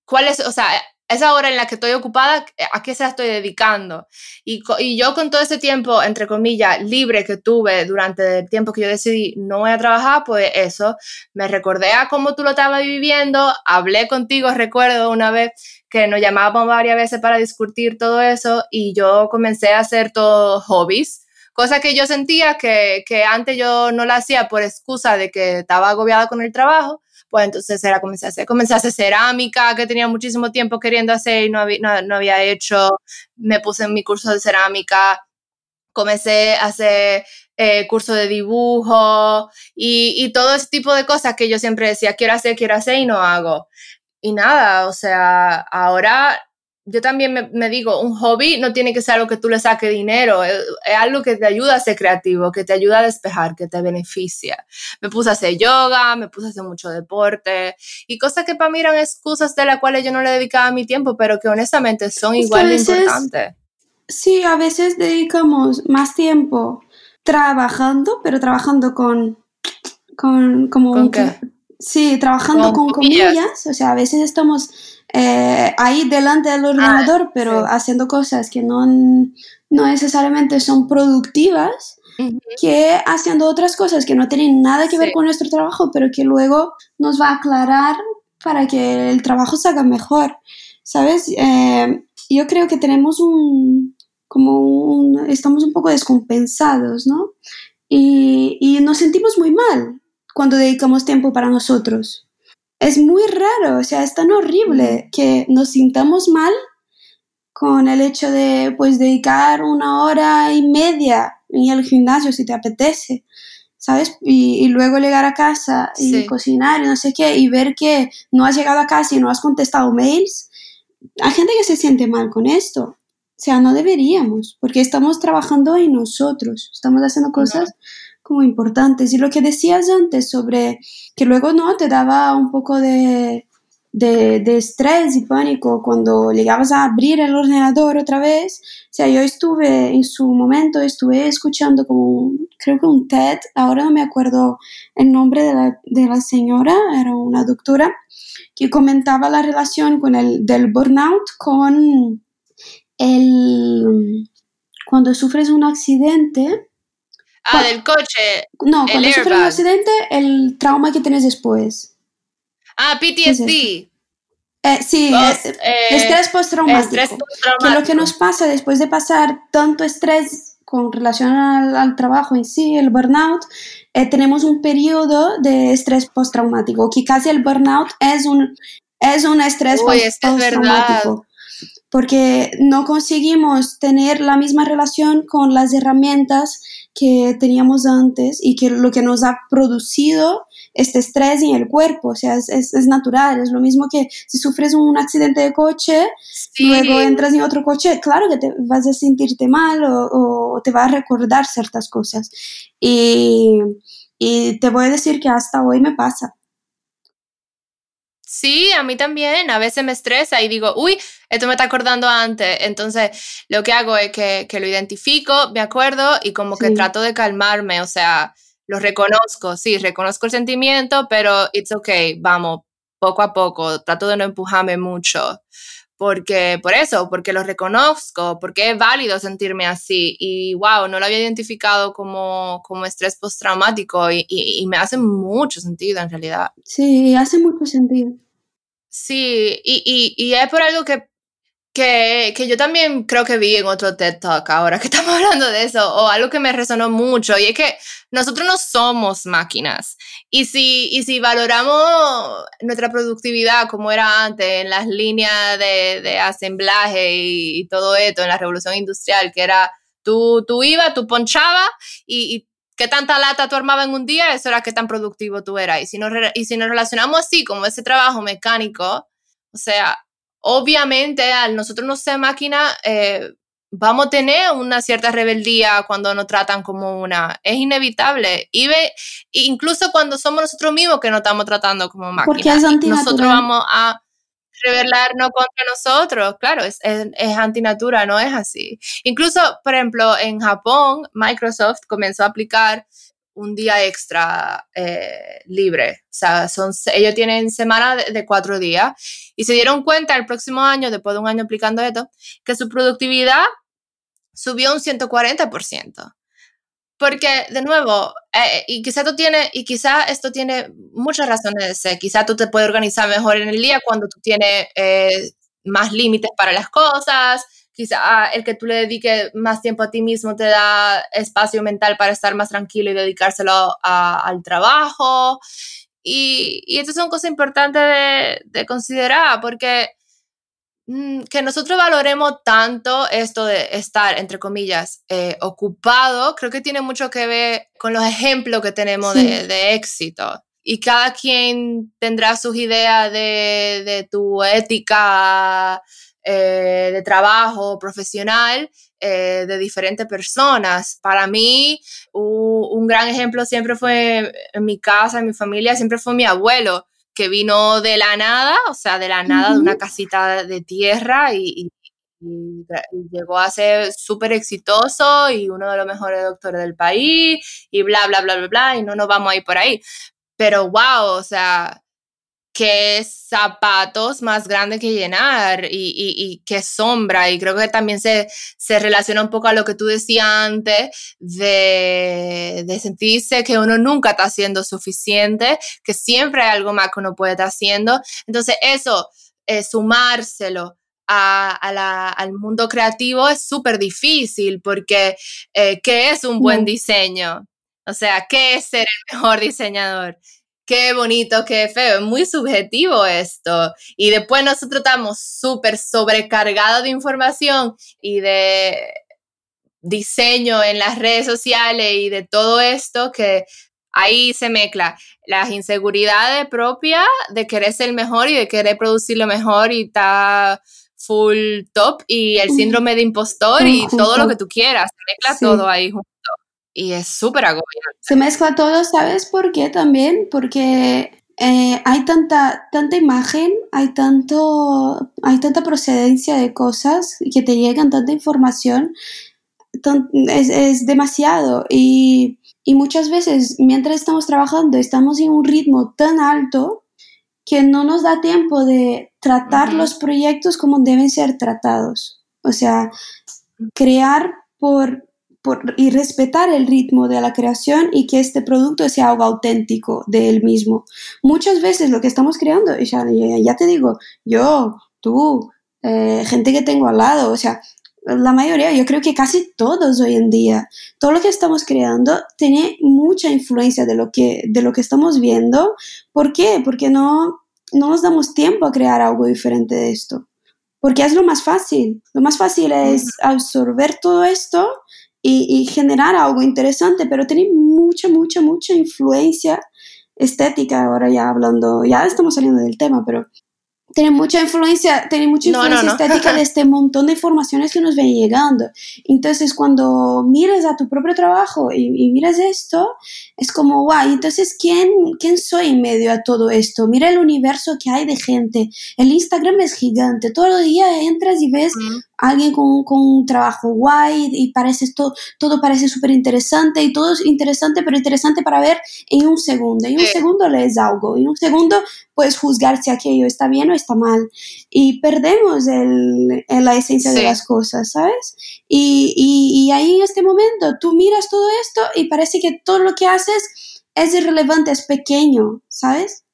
¿cuál es? O sea, esa hora en la que estoy ocupada, ¿a qué se la estoy dedicando? Y, y, yo con todo ese tiempo, entre comillas, libre que tuve durante el tiempo que yo decidí no voy a trabajar, pues eso, me recordé a cómo tú lo estabas viviendo, hablé contigo, recuerdo una vez que nos llamábamos varias veces para discutir todo eso y yo comencé a hacer todo hobbies, cosa que yo sentía que, que antes yo no la hacía por excusa de que estaba agobiada con el trabajo, pues entonces era, comencé a hacer, comencé a hacer cerámica, que tenía muchísimo tiempo queriendo hacer y no había, no, había hecho, me puse en mi curso de cerámica, comencé a hacer eh, curso de dibujo y, y, todo ese tipo de cosas que yo siempre decía, quiero hacer, quiero hacer y no hago. Y nada, o sea, ahora yo también me, digo, un hobby no tiene que ser algo que tú le saques dinero, es, algo que te ayuda a ser creativo, que te ayuda a despejar, que te beneficia. Me puse a hacer yoga, me puse a hacer mucho deporte y cosas que para mí eran excusas de las cuales yo no le dedicaba mi tiempo, pero que honestamente son igual de importantes. Sí, a veces dedicamos más tiempo trabajando, pero trabajando con, con como ¿Con qué? Sí, trabajando Con con, comillas. o sea, a veces estamos eh, ahí delante del ordenador, pero Ah, sí. haciendo cosas que no, no necesariamente son productivas, Ujú. que haciendo otras cosas que no tienen nada que ver Sí. con nuestro trabajo, pero que luego nos va a aclarar para que el trabajo se haga mejor, ¿sabes? Eh, yo creo que tenemos un, como un, estamos un poco descompensados, ¿no? Y, y nos sentimos muy mal cuando dedicamos tiempo para nosotros. Es muy raro, o sea, es tan horrible que nos sintamos mal con el hecho de pues dedicar una hora y media en el gimnasio si te apetece, ¿sabes? Y, y luego llegar a casa y Sí. cocinar y no sé qué y ver que no has llegado a casa y no has contestado mails. Hay gente que se siente mal con esto. O sea, no deberíamos, porque estamos trabajando en nosotros, estamos haciendo cosas como importantes. Y lo que decías antes sobre que luego no te daba un poco de, de, estrés y pánico cuando llegabas a abrir el ordenador otra vez. O sea, yo estuve en su momento, estuve escuchando como, creo que un TED, ahora no me acuerdo el nombre de la, de la señora, era una doctora, que comentaba la relación con el, del burnout con el... Cuando sufres un accidente, Ah, del coche. no, El cuando sufres un accidente, el trauma que tienes después. Ah, es? PTSD. Eh, sí, Post- eh, eh, estrés postraumático. Estrés que postraumático. lo que nos pasa después de pasar tanto estrés con relación al, al trabajo en sí, el burnout, eh, tenemos un periodo de estrés postraumático, que casi el burnout es un, es un estrés Uy, es que es postraumático. Porque no conseguimos tener la misma relación con las herramientas que teníamos antes y que lo que nos ha producido este estrés en el cuerpo, o sea, es, es- es natural, es lo mismo que si sufres un accidente de coche, Sí. luego entras en otro coche, claro que te vas a sentirte mal o, o te va a recordar ciertas cosas. Y, y te voy a decir que hasta hoy me pasa. Sí, a mí también. A veces me estresa y digo, uy, esto me está acordando antes. Entonces, lo que hago es que, que lo identifico, me acuerdo y como que trato de calmarme. O sea, lo reconozco, sí, reconozco el sentimiento, pero it's okay, vamos, poco a poco. Trato de no empujarme mucho. Porque, por eso, porque lo reconozco, porque es válido sentirme así. Y wow, no lo había identificado como, como estrés postraumático y, y, y me hace mucho sentido en realidad. Sí, hace mucho sentido. Sí, y, y, y es por algo que, que, que yo también creo que vi en otro TED Talk ahora que estamos hablando de eso, o algo que me resonó mucho, y es que nosotros no somos máquinas. Y si, y si valoramos nuestra productividad como era antes, en las líneas de, de asemblaje y, todo esto, en la revolución industrial, que era tú, tú ibas, tú ponchabas y, qué tanta lata tú armabas en un día, eso era qué tan productivo tú eras. Y si nos, y si nos relacionamos así, como ese trabajo mecánico, o sea, obviamente al nosotros no ser máquina, eh, vamos a tener una cierta rebeldía cuando nos tratan como una. Es inevitable. Y ve, incluso cuando somos nosotros mismos que nos estamos tratando como máquina. Porque es antinatural. Nosotros vamos a rebelarnos contra nosotros. Claro, es, es, es antinatura, no es así. Incluso, por ejemplo, en Japón, Microsoft comenzó a aplicar un día extra eh, libre. O sea, son, ellos tienen semana de, cuatro días y se dieron cuenta el próximo año, después de un año aplicando esto, que su productividad subió un 140%. Porque, de nuevo, eh, y quizá tú tienes, y quizá esto tiene muchas razones de quizá tú te puedes organizar mejor en el día cuando tú tienes eh, más límites para las cosas, quizá el que tú le dediques más tiempo a ti mismo te da espacio mental para estar más tranquilo y dedicárselo a, al trabajo. Y, y estas son cosas importantes de, de considerar porque mmm, que nosotros valoremos tanto esto de estar, entre comillas, eh, ocupado, creo que tiene mucho que ver con los ejemplos que tenemos sí. de, de, éxito. Y cada quien tendrá sus ideas de, de tu ética eh, de trabajo profesional eh, de diferentes personas. Para mí, un, un, gran ejemplo siempre fue en mi casa, en mi familia, siempre fue mi abuelo, que vino de la nada, o sea, de la nada, uh -huh. de una casita de tierra y, y, llegó a ser súper exitoso y uno de los mejores doctores del país y bla, bla, bla, bla, bla, y no nos vamos a ir por ahí. Pero wow, o sea, qué zapatos más grandes que llenar y, y, y, qué sombra. Y creo que también se, se, relaciona un poco a lo que tú decías antes de, de, sentirse que uno nunca está haciendo suficiente, que siempre hay algo más que uno puede estar haciendo. Entonces eso, eh, sumárselo. A, a la, al mundo creativo es súper difícil porque eh, ¿qué es un buen mm. diseño? O sea, ¿qué es ser el mejor diseñador? Qué bonito, qué feo, es muy subjetivo esto. Y después nosotros estamos súper sobrecargados de información y de diseño en las redes sociales y de todo esto que ahí se mezcla las inseguridades propias de querer ser mejor y de querer producir lo mejor y está full top y el síndrome de impostor y todo lo que tú quieras, se mezcla todo ahí junto y es súper agobiante. Se mezcla todo, ¿sabes por qué también? Porque eh, hay tanta, tanta imagen, hay, tanto, hay tanta procedencia de cosas que te llegan, tanta información, es, es, demasiado. Y, y muchas veces, mientras estamos trabajando, estamos en un ritmo tan alto que no nos da tiempo de tratar los proyectos como deben ser tratados. O sea, crear por y respetar el ritmo de la creación y que este producto sea algo auténtico de él mismo. Muchas veces lo que estamos creando, ya, ya te digo, yo, tú, eh, gente que tengo al lado, o sea, la mayoría, yo creo que casi todos hoy en día, todo lo que estamos creando tiene mucha influencia de lo que, de lo que estamos viendo. ¿Por qué? Porque no, no nos damos tiempo a crear algo diferente de esto. Porque es lo más fácil. Lo más fácil es absorber todo esto y, generar algo interesante, pero tiene mucha, mucha, mucha influencia estética, ahora ya hablando, ya estamos saliendo del tema, pero tiene mucha influencia, tiene mucha influencia estética de este montón de informaciones que nos ven llegando. Entonces, cuando miras a tu propio trabajo y, y miras esto, es como, guau, entonces, ¿quién, ¿quién soy en medio a todo esto? Mira el universo que hay de gente. El Instagram es gigante. Todo el día entras y ves alguien con, con, un trabajo guay y parece todo, todo parece súper interesante y todo es interesante, pero interesante para ver en un segundo. En un segundo lees algo, en un segundo puedes juzgar si aquello está bien o está mal. Y perdemos el, la esencia de las cosas, ¿sabes? Y, y, y ahí en este momento tú miras todo esto y parece que todo lo que haces es irrelevante, es pequeño, ¿sabes?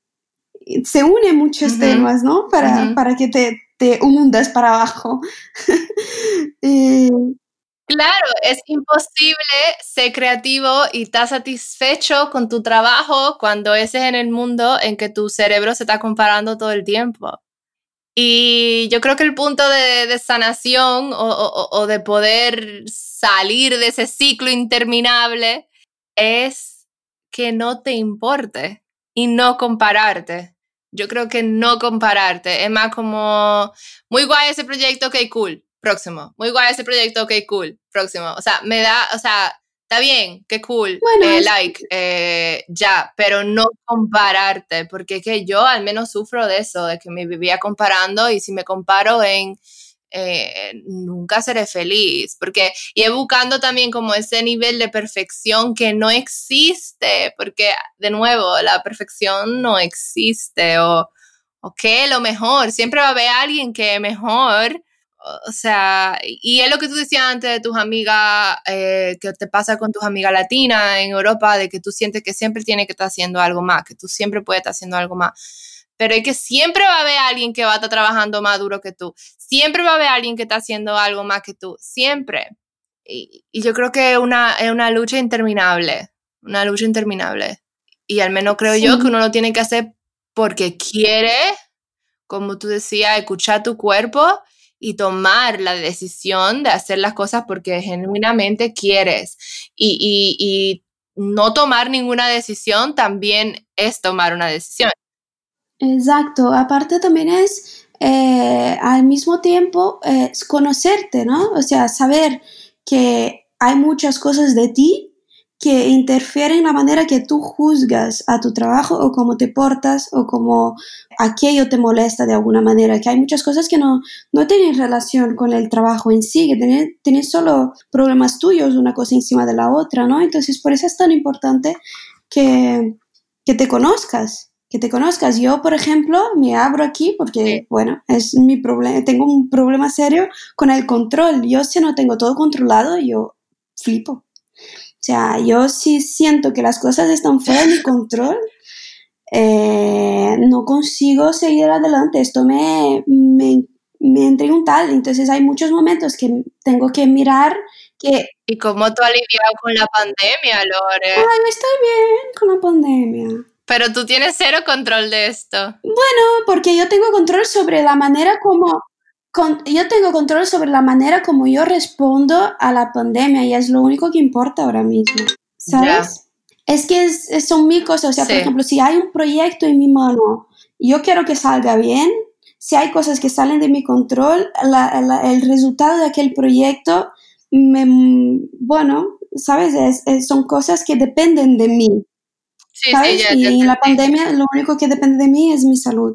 Se unen muchos temas, ¿no? Para, para que te, te hundas para abajo. Claro, es imposible ser creativo y estar satisfecho con tu trabajo cuando ese es en el mundo en que tu cerebro se está comparando todo el tiempo. Y yo creo que el punto de, sanación o, o, de poder salir de ese ciclo interminable es que no te importe y no compararte yo creo que no compararte. Es más como, muy guay ese proyecto, ok, cool, próximo. Muy guay ese proyecto, ok, cool, próximo. O sea, me da, o sea, está bien, qué cool, eh, like, eh, ya, pero no compararte, porque que yo al menos sufro de eso, de que me vivía comparando y si me comparo en eh, nunca seré feliz, porque y buscando también como ese nivel de perfección que no existe, porque de nuevo, la perfección no existe, o, o que lo mejor, siempre va a haber alguien que es mejor, o sea, y es lo que tú decías antes de tus amigas, eh, que te pasa con tus amigas latinas en Europa, de que tú sientes que siempre tiene que estar haciendo algo más, que tú siempre puedes estar haciendo algo más pero es que siempre va a haber alguien que va a estar trabajando más duro que tú, siempre va a haber alguien que está haciendo algo más que tú, siempre. Y, yo creo que es una, es una lucha interminable, una lucha interminable. Y al menos creo yo que uno lo tiene que hacer porque quiere, como tú decías, escuchar tu cuerpo y tomar la decisión de hacer las cosas porque genuinamente quieres. Y, y, y no tomar ninguna decisión también es tomar una decisión. Exacto, aparte también es eh, al mismo tiempo eh, conocerte, ¿no? O sea, saber que hay muchas cosas de ti que interfieren en la manera que tú juzgas a tu trabajo o cómo te portas o cómo aquello te molesta de alguna manera, que hay muchas cosas que no, no tienen relación con el trabajo en sí, que tienen, solo problemas tuyos, una cosa encima de la otra, ¿no? Entonces, por eso es tan importante que, que te conozcas, que te conozcas. Yo, por ejemplo, me abro aquí porque, bueno, es mi problema, tengo un problema serio con el control. Yo si no tengo todo controlado, yo flipo. O sea, yo si siento que las cosas están fuera de mi control, eh, no consigo seguir adelante. Esto me, me, me entrega un tal. Entonces hay muchos momentos que tengo que mirar que... ¿Y cómo tú has lidiado con la pandemia, Lore? Ay, estoy bien con la pandemia. Pero tú tienes cero control de esto. Bueno, porque yo tengo control sobre la manera como... yo tengo control sobre la manera como yo respondo a la pandemia y es lo único que importa ahora mismo. ¿Sabes? Es que son mil cosas. O sea, por ejemplo, si hay un proyecto en mi mano yo quiero que salga bien, si hay cosas que salen de mi control, el resultado de aquel proyecto, me, bueno, ¿sabes? son cosas que dependen de mí y en la pandemia lo único que depende de mí es mi salud.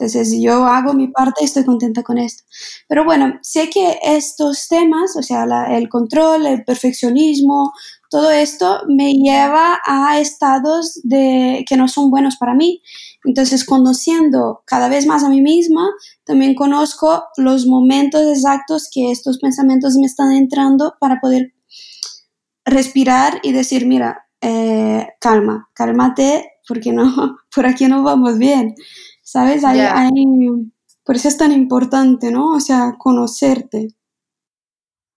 Entonces yo hago mi parte y estoy contenta con esto. Pero bueno, sé que estos temas, o sea, el control, el perfeccionismo, todo esto me lleva a estados de, que no son buenos para mí. Entonces, conociendo cada vez más a mí misma, también conozco los momentos exactos que estos pensamientos me están entrando para poder respirar y decir, mira, eh, calma, cálmate, porque no, por aquí no vamos bien, ¿sabes? por eso es tan importante, ¿no? O sea, conocerte.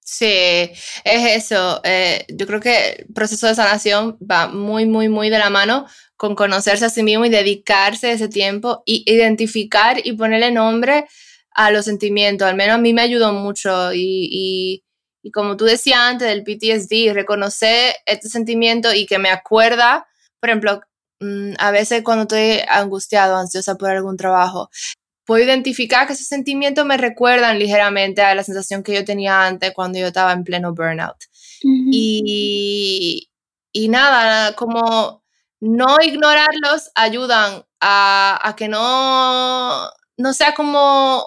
Sí, es eso. Eh, yo creo que el proceso de sanación va muy, muy, muy de la mano con conocerse a sí mismo y dedicarse ese tiempo y identificar y ponerle nombre a los sentimientos. Al menos a mí me ayudó mucho y y como tú decías antes del PTSD, reconocer este sentimiento y que me acuerda, por ejemplo, mm, a veces cuando estoy angustiado, ansiosa por algún trabajo, puedo identificar que esos sentimientos me recuerdan ligeramente a la sensación que yo tenía antes cuando yo estaba en pleno burnout. y, y, nada, como no ignorarlos ayudan a, a que no, no sea como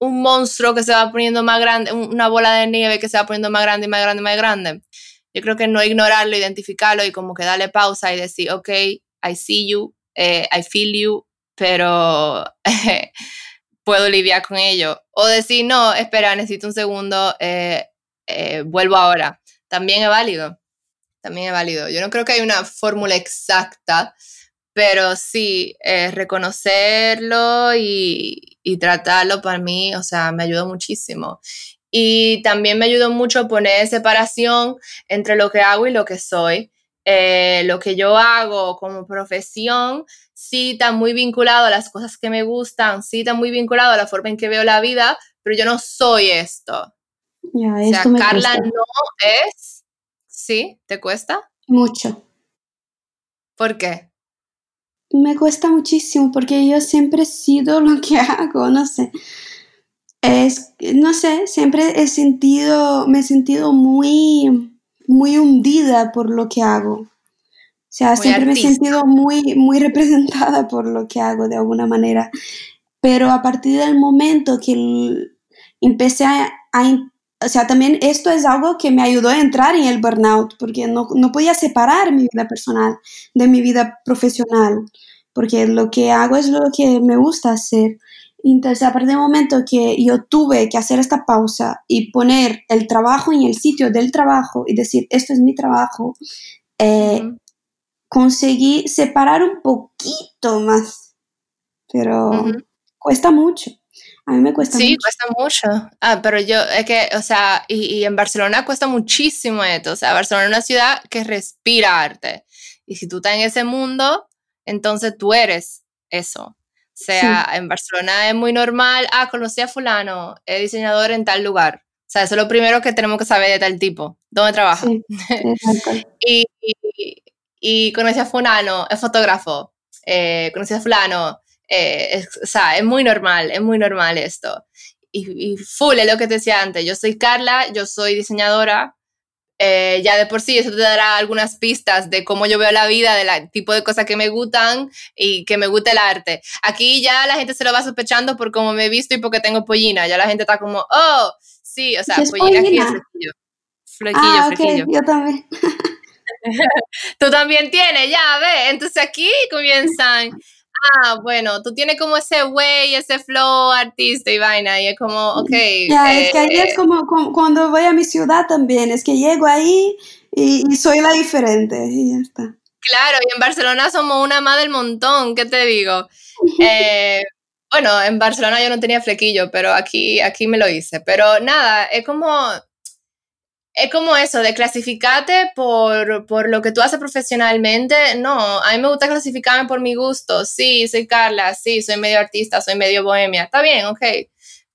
un monstruo que se va poniendo más grande, una bola de nieve que se va poniendo más grande y más grande y más grande. Yo creo que no ignorarlo, identificarlo y como que darle pausa y decir, ok, I see you, eh, I feel you, pero puedo lidiar con ello. O decir, no, espera, necesito un segundo, eh, eh, vuelvo ahora. También es válido. También es válido. Yo no creo que hay una fórmula exacta, pero sí, reconocerlo y, y tratarlo para mí, o sea, me ayudó muchísimo. Y también me ayudó mucho poner separación entre lo que hago y lo que soy. Eh, lo que yo hago como profesión sí está muy vinculado a las cosas que me gustan, sí está muy vinculado a la forma en que veo la vida, pero yo no soy esto. Ya, o sea, Carla no es. ¿Sí? ¿Te cuesta? Mucho. ¿Por qué? Me cuesta muchísimo porque yo siempre he sido lo que hago, no sé. Es, no sé, siempre he sentido, me he sentido muy, muy hundida por lo que hago. O sea, siempre me he sentido muy, muy representada por lo que hago de alguna manera. Pero a partir del momento que empecé a, o sea, también esto es algo que me ayudó a entrar en el burnout, porque no, no podía separar mi vida personal de mi vida profesional, porque lo que hago es lo que me gusta hacer. Entonces, a partir del momento que yo tuve que hacer esta pausa y poner el trabajo en el sitio del trabajo y decir, esto es mi trabajo, eh, conseguí separar un poquito más, pero cuesta mucho. A mí me cuesta sí, mucho. cuesta mucho. Ah, pero yo, es que, o sea, y, y, en Barcelona cuesta muchísimo esto. O sea, Barcelona es una ciudad que respira arte. Y si tú estás en ese mundo, entonces tú eres eso. O sea, en Barcelona es muy normal, ah, conocí a fulano, es diseñador en tal lugar. O sea, eso es lo primero que tenemos que saber de tal tipo. ¿Dónde trabaja? y, y, conocí a fulano, es fotógrafo. Eh, conocí a fulano, eh, o sea, es muy normal, es muy normal esto. Y, y, full es lo que te decía antes, yo soy Carla, yo soy diseñadora, eh, ya de por sí eso te dará algunas pistas de cómo yo veo la vida, del tipo de cosas que me gustan y que me gusta el arte. Aquí ya la gente se lo va sospechando por cómo me he visto y porque tengo pollina. Ya la gente está como, oh, sí, o sea, pollina, aquí es flequillo. Flequillo, ah, okay. Yo también. Tú también tienes, ya, ve. Entonces aquí comienzan ah, bueno, tú tienes como ese way, ese flow artista y vaina, y es como, ok. Ya, es que ahí es eh, como, cuando voy a mi ciudad también, es que llego ahí y, soy la diferente, y ya está. Claro, y en Barcelona somos una más del montón, ¿qué te digo? Eh, bueno, en Barcelona yo no tenía flequillo, pero aquí, aquí me lo hice. Pero nada, es como, es como eso, de clasificarte por, por, lo que tú haces profesionalmente. No, a mí me gusta clasificarme por mi gusto. Sí, soy Carla, sí, soy medio artista, soy medio bohemia. Está bien, ok.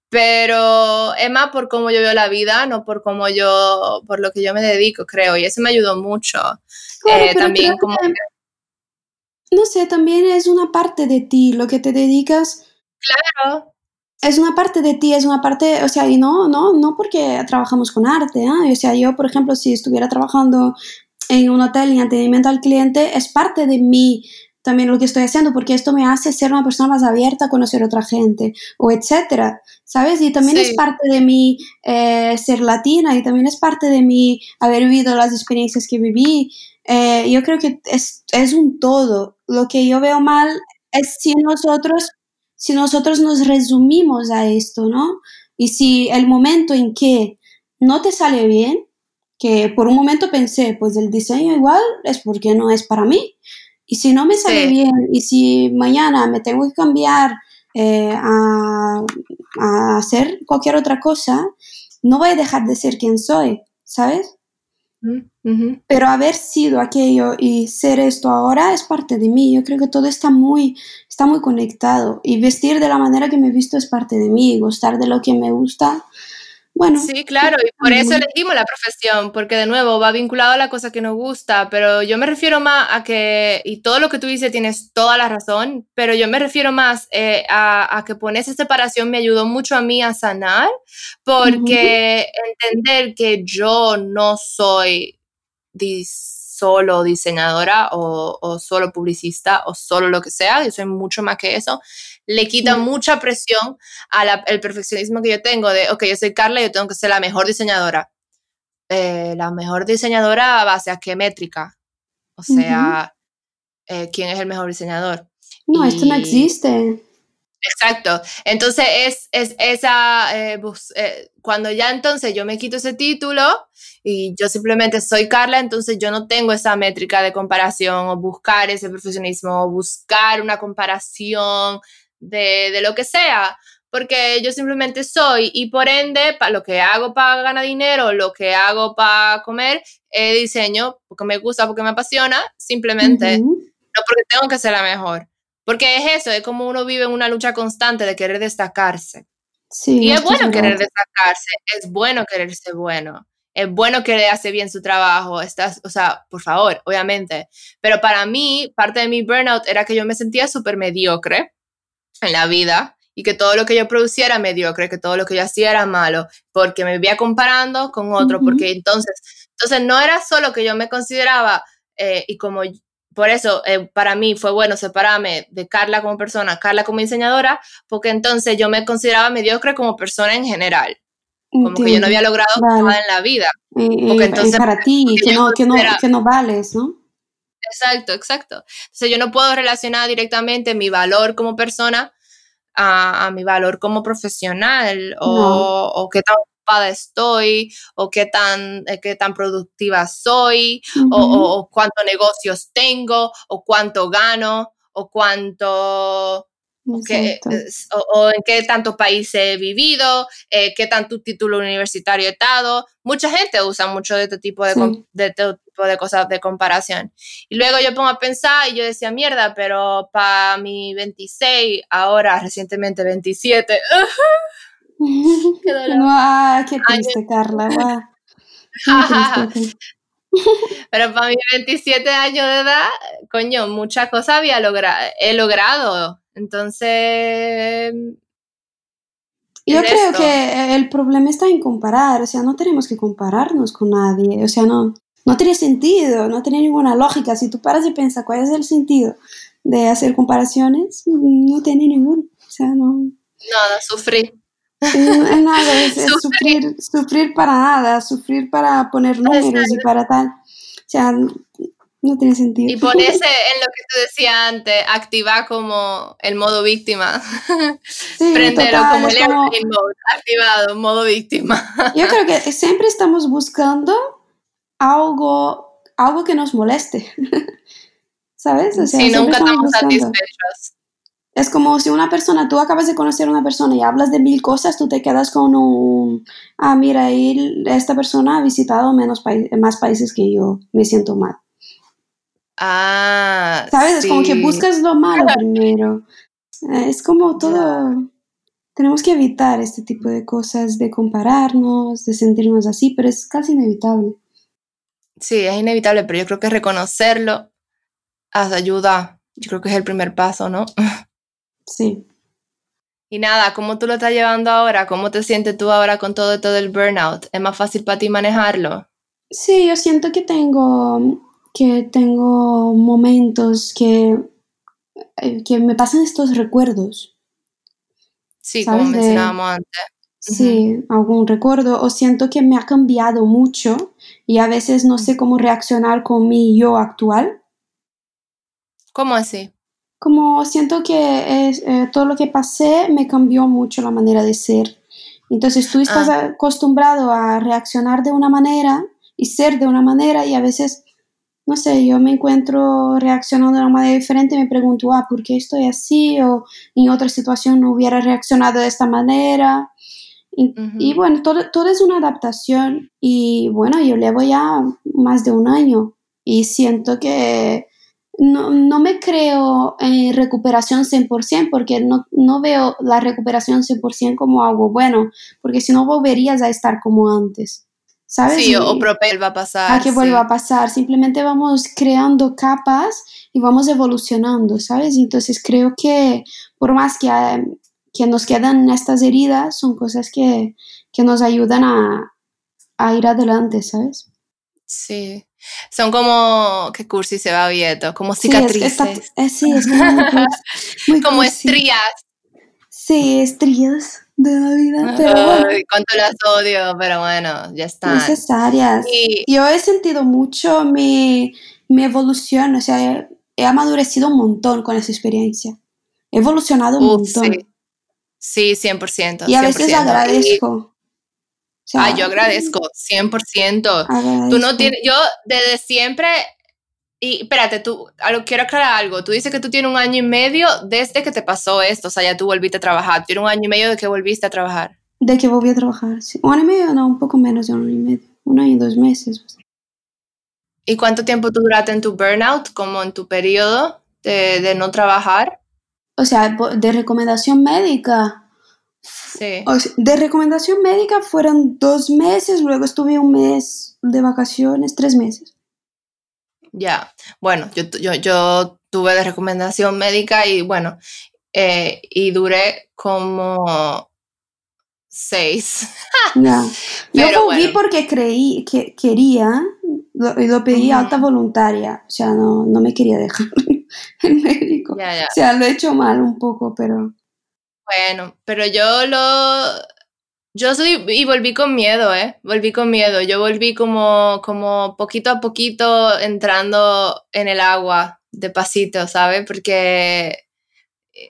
Pero es más por cómo yo veo la vida, no por cómo yo, por lo que yo me dedico, creo. Y eso me ayudó mucho. Eh, también como... no sé, también es una parte de ti, lo que te dedicas. Claro es una parte de ti, es una parte, o sea, y no, no, no porque trabajamos con arte, ¿eh? o sea, yo, por ejemplo, si estuviera trabajando en un hotel y atendimiento al cliente, es parte de mí también lo que estoy haciendo, porque esto me hace ser una persona más abierta a conocer a otra gente, o etcétera, ¿sabes? Y también es parte de mí eh, ser latina, y también es parte de mí haber vivido las experiencias que viví. Eh, yo creo que es, es un todo. Lo que yo veo mal es si nosotros si nosotros nos resumimos a esto, ¿no? Y si el momento en que no te sale bien, que por un momento pensé, pues el diseño igual es porque no es para mí. Y si no me sale bien, y si mañana me tengo que cambiar eh, a, a, hacer cualquier otra cosa, no voy a dejar de ser quien soy, ¿sabes? Pero haber sido aquello y ser esto ahora es parte de mí. Yo creo que todo está muy, está muy conectado. Y vestir de la manera que me he visto es parte de mí. Gustar de lo que me gusta bueno. Sí, claro, y por eso elegimos la profesión, porque de nuevo va vinculado a la cosa que nos gusta, pero yo me refiero más a que, y todo lo que tú dices tienes toda la razón, pero yo me refiero más eh, a, que poner esa separación me ayudó mucho a mí a sanar, porque entender que yo no soy solo diseñadora o, o, solo publicista o solo lo que sea, yo soy mucho más que eso, le quita mucha presión al perfeccionismo que yo tengo de, ok, yo soy Carla, yo tengo que ser la mejor diseñadora. Eh, la mejor diseñadora a base a qué métrica. O sea, eh, ¿quién es el mejor diseñador? No, esto no existe. Exacto. Entonces es, es esa, eh, cuando ya entonces yo me quito ese título y yo simplemente soy Carla, entonces yo no tengo esa métrica de comparación o buscar ese profesionismo o buscar una comparación de, lo que sea, porque yo simplemente soy y por ende, para lo que hago para ganar dinero, lo que hago para comer, eh, diseño porque me gusta, porque me apasiona, simplemente, no porque tengo que ser la mejor. Porque es eso, es como uno vive en una lucha constante de querer destacarse. Sí, y es bueno querer destacarse, es bueno querer ser bueno, es bueno querer hacer bien su trabajo, estás, o sea, por favor, obviamente. Pero para mí, parte de mi burnout era que yo me sentía súper mediocre en la vida y que todo lo que yo producía era mediocre, que todo lo que yo hacía era malo, porque me vivía comparando con otro, porque entonces, entonces no era solo que yo me consideraba, eh, y como por eso eh, para mí fue bueno separarme de Carla como persona, Carla como diseñadora, porque entonces yo me consideraba mediocre como persona en general, como que yo no había logrado nada en la vida. porque entonces, para ti, que no, que, no, que no vales, ¿no? Exacto, exacto. Entonces yo no puedo relacionar directamente mi valor como persona a, mi valor como profesional o, qué tan ocupada estoy o qué tan, eh, qué tan productiva soy o, cuántos negocios tengo o cuánto gano o cuánto o, en qué tantos países he vivido, eh, qué tanto título universitario he dado. Mucha gente usa mucho de este tipo de, de, este tipo de cosas de comparación. Y luego yo pongo a pensar y yo decía, mierda, pero para mi 26, ahora recientemente 27. qué dolor. Qué triste, Carla. Pero para mis 27 años de edad, coño, muchas cosas había logrado, he logrado entonces, Yo es creo esto. que el problema está en comparar, o sea, no tenemos que compararnos con nadie, o sea, no, no tiene sentido, no tiene ninguna lógica. Si tú paras y piensas cuál es el sentido de hacer comparaciones, no tiene ninguno. O sea, no, Nada, sufrí. No es nada, es, es Sufrir. sufrir, para nada, sufrir para poner números y para tal. O sea, no tiene sentido. Y ponerse en lo que tú decías antes, activar como el modo víctima. Sí, Prenderlo total, como el como- mode, activado, modo víctima. Yo creo que siempre estamos buscando algo, algo que nos moleste. ¿Sabes? O sea, Si siempre nunca estamos estamos satisfechos. Es como si una persona, tú acabas de conocer a una persona y hablas de mil cosas, tú te quedas con un, ah, mira, y esta persona ha visitado menos pai- más países que yo, me siento mal. Ah, ¿Sabes? Es como que buscas lo malo primero. Eh, Es como todo, tenemos que evitar este tipo de cosas, de compararnos, de sentirnos así, pero es casi inevitable. Sí, es inevitable, pero yo creo que reconocerlo hace ayuda. Yo creo que es el primer paso, ¿no? Sí. Y nada, ¿cómo tú lo estás llevando ahora? ¿Cómo te sientes tú ahora con todo esto del burnout? ¿Es más fácil para ti manejarlo? Sí, yo siento que tengo, que tengo momentos que, eh, que me pasan estos recuerdos. Sí, ¿Sabes? como De- mencionábamos antes. Sí, algún recuerdo o siento que me ha cambiado mucho y a veces no sé cómo reaccionar con mi yo actual. ¿Cómo así? Como siento que es, eh, todo lo que pasé me cambió mucho la manera de ser. Entonces tú estás Ah. acostumbrado a reaccionar de una manera y ser de una manera y a veces, no sé, yo me encuentro reaccionando de una manera diferente y me pregunto, ah, ¿por qué estoy así? O en otra situación no hubiera reaccionado de esta manera. Y, Ujú. y bueno, todo, todo es una adaptación y bueno, yo llevo ya más de un año y siento que no, no me creo en recuperación 100% porque no, no veo la recuperación 100% como algo bueno, porque si no volverías a estar como antes, ¿sabes? Sí, o propel va a pasar. a que sí. vuelva a pasar. Simplemente vamos creando capas y vamos evolucionando, ¿sabes? Entonces creo que por más que, eh, que nos quedan estas heridas, son cosas que, que nos ayudan a, a ir adelante, ¿sabes? Sí. Son como, qué cursi se va Vieto, como Sí, es, que cicatrices, está- eh, sí, es como muy, cursi, muy como cursi. estrías. Sí, estrías de la vida, pero bueno, cuánto las odio, pero bueno, ya están. necesarias. Y Yo he sentido mucho mi, mi evolución, o sea, he, he amadurecido un montón con esa experiencia. He evolucionado un montón. sí. Sí, 100%. Y a veces 100%. agradezco. O sea, Ah, yo agradezco, 100%. agradezco. Tú no tienes, yo desde siempre, y espérate, tú, quiero aclarar algo, tú dices que tú tienes un año y medio desde que te pasó esto, o sea, ya tú volviste a trabajar, tienes un año y medio de que volviste a trabajar. De que volví a trabajar. sí. Un año y medio, no, un poco menos de un año y medio. Un año y dos meses. ¿Y cuánto tiempo tú duraste en tu burnout, como en tu periodo de, de no trabajar? O sea, de recomendación médica. Sí. O sea, de recomendación médica fueron dos meses, luego estuve un mes de vacaciones, tres meses. Ya, bueno, yo, yo, yo tuve de recomendación médica y bueno, eh, y duré como seis. Ya. Yo volví bueno. porque creí que quería lo- y lo pedí Ujú. alta voluntaria. O sea, no, no me quería dejar el médico. O sea, lo he hecho mal un poco, pero Bueno, pero yo lo... Yo soy... Y volví con miedo, ¿eh? Volví con miedo. Yo volví como, como poquito a poquito entrando en el agua, de pasito, ¿sabes? Porque...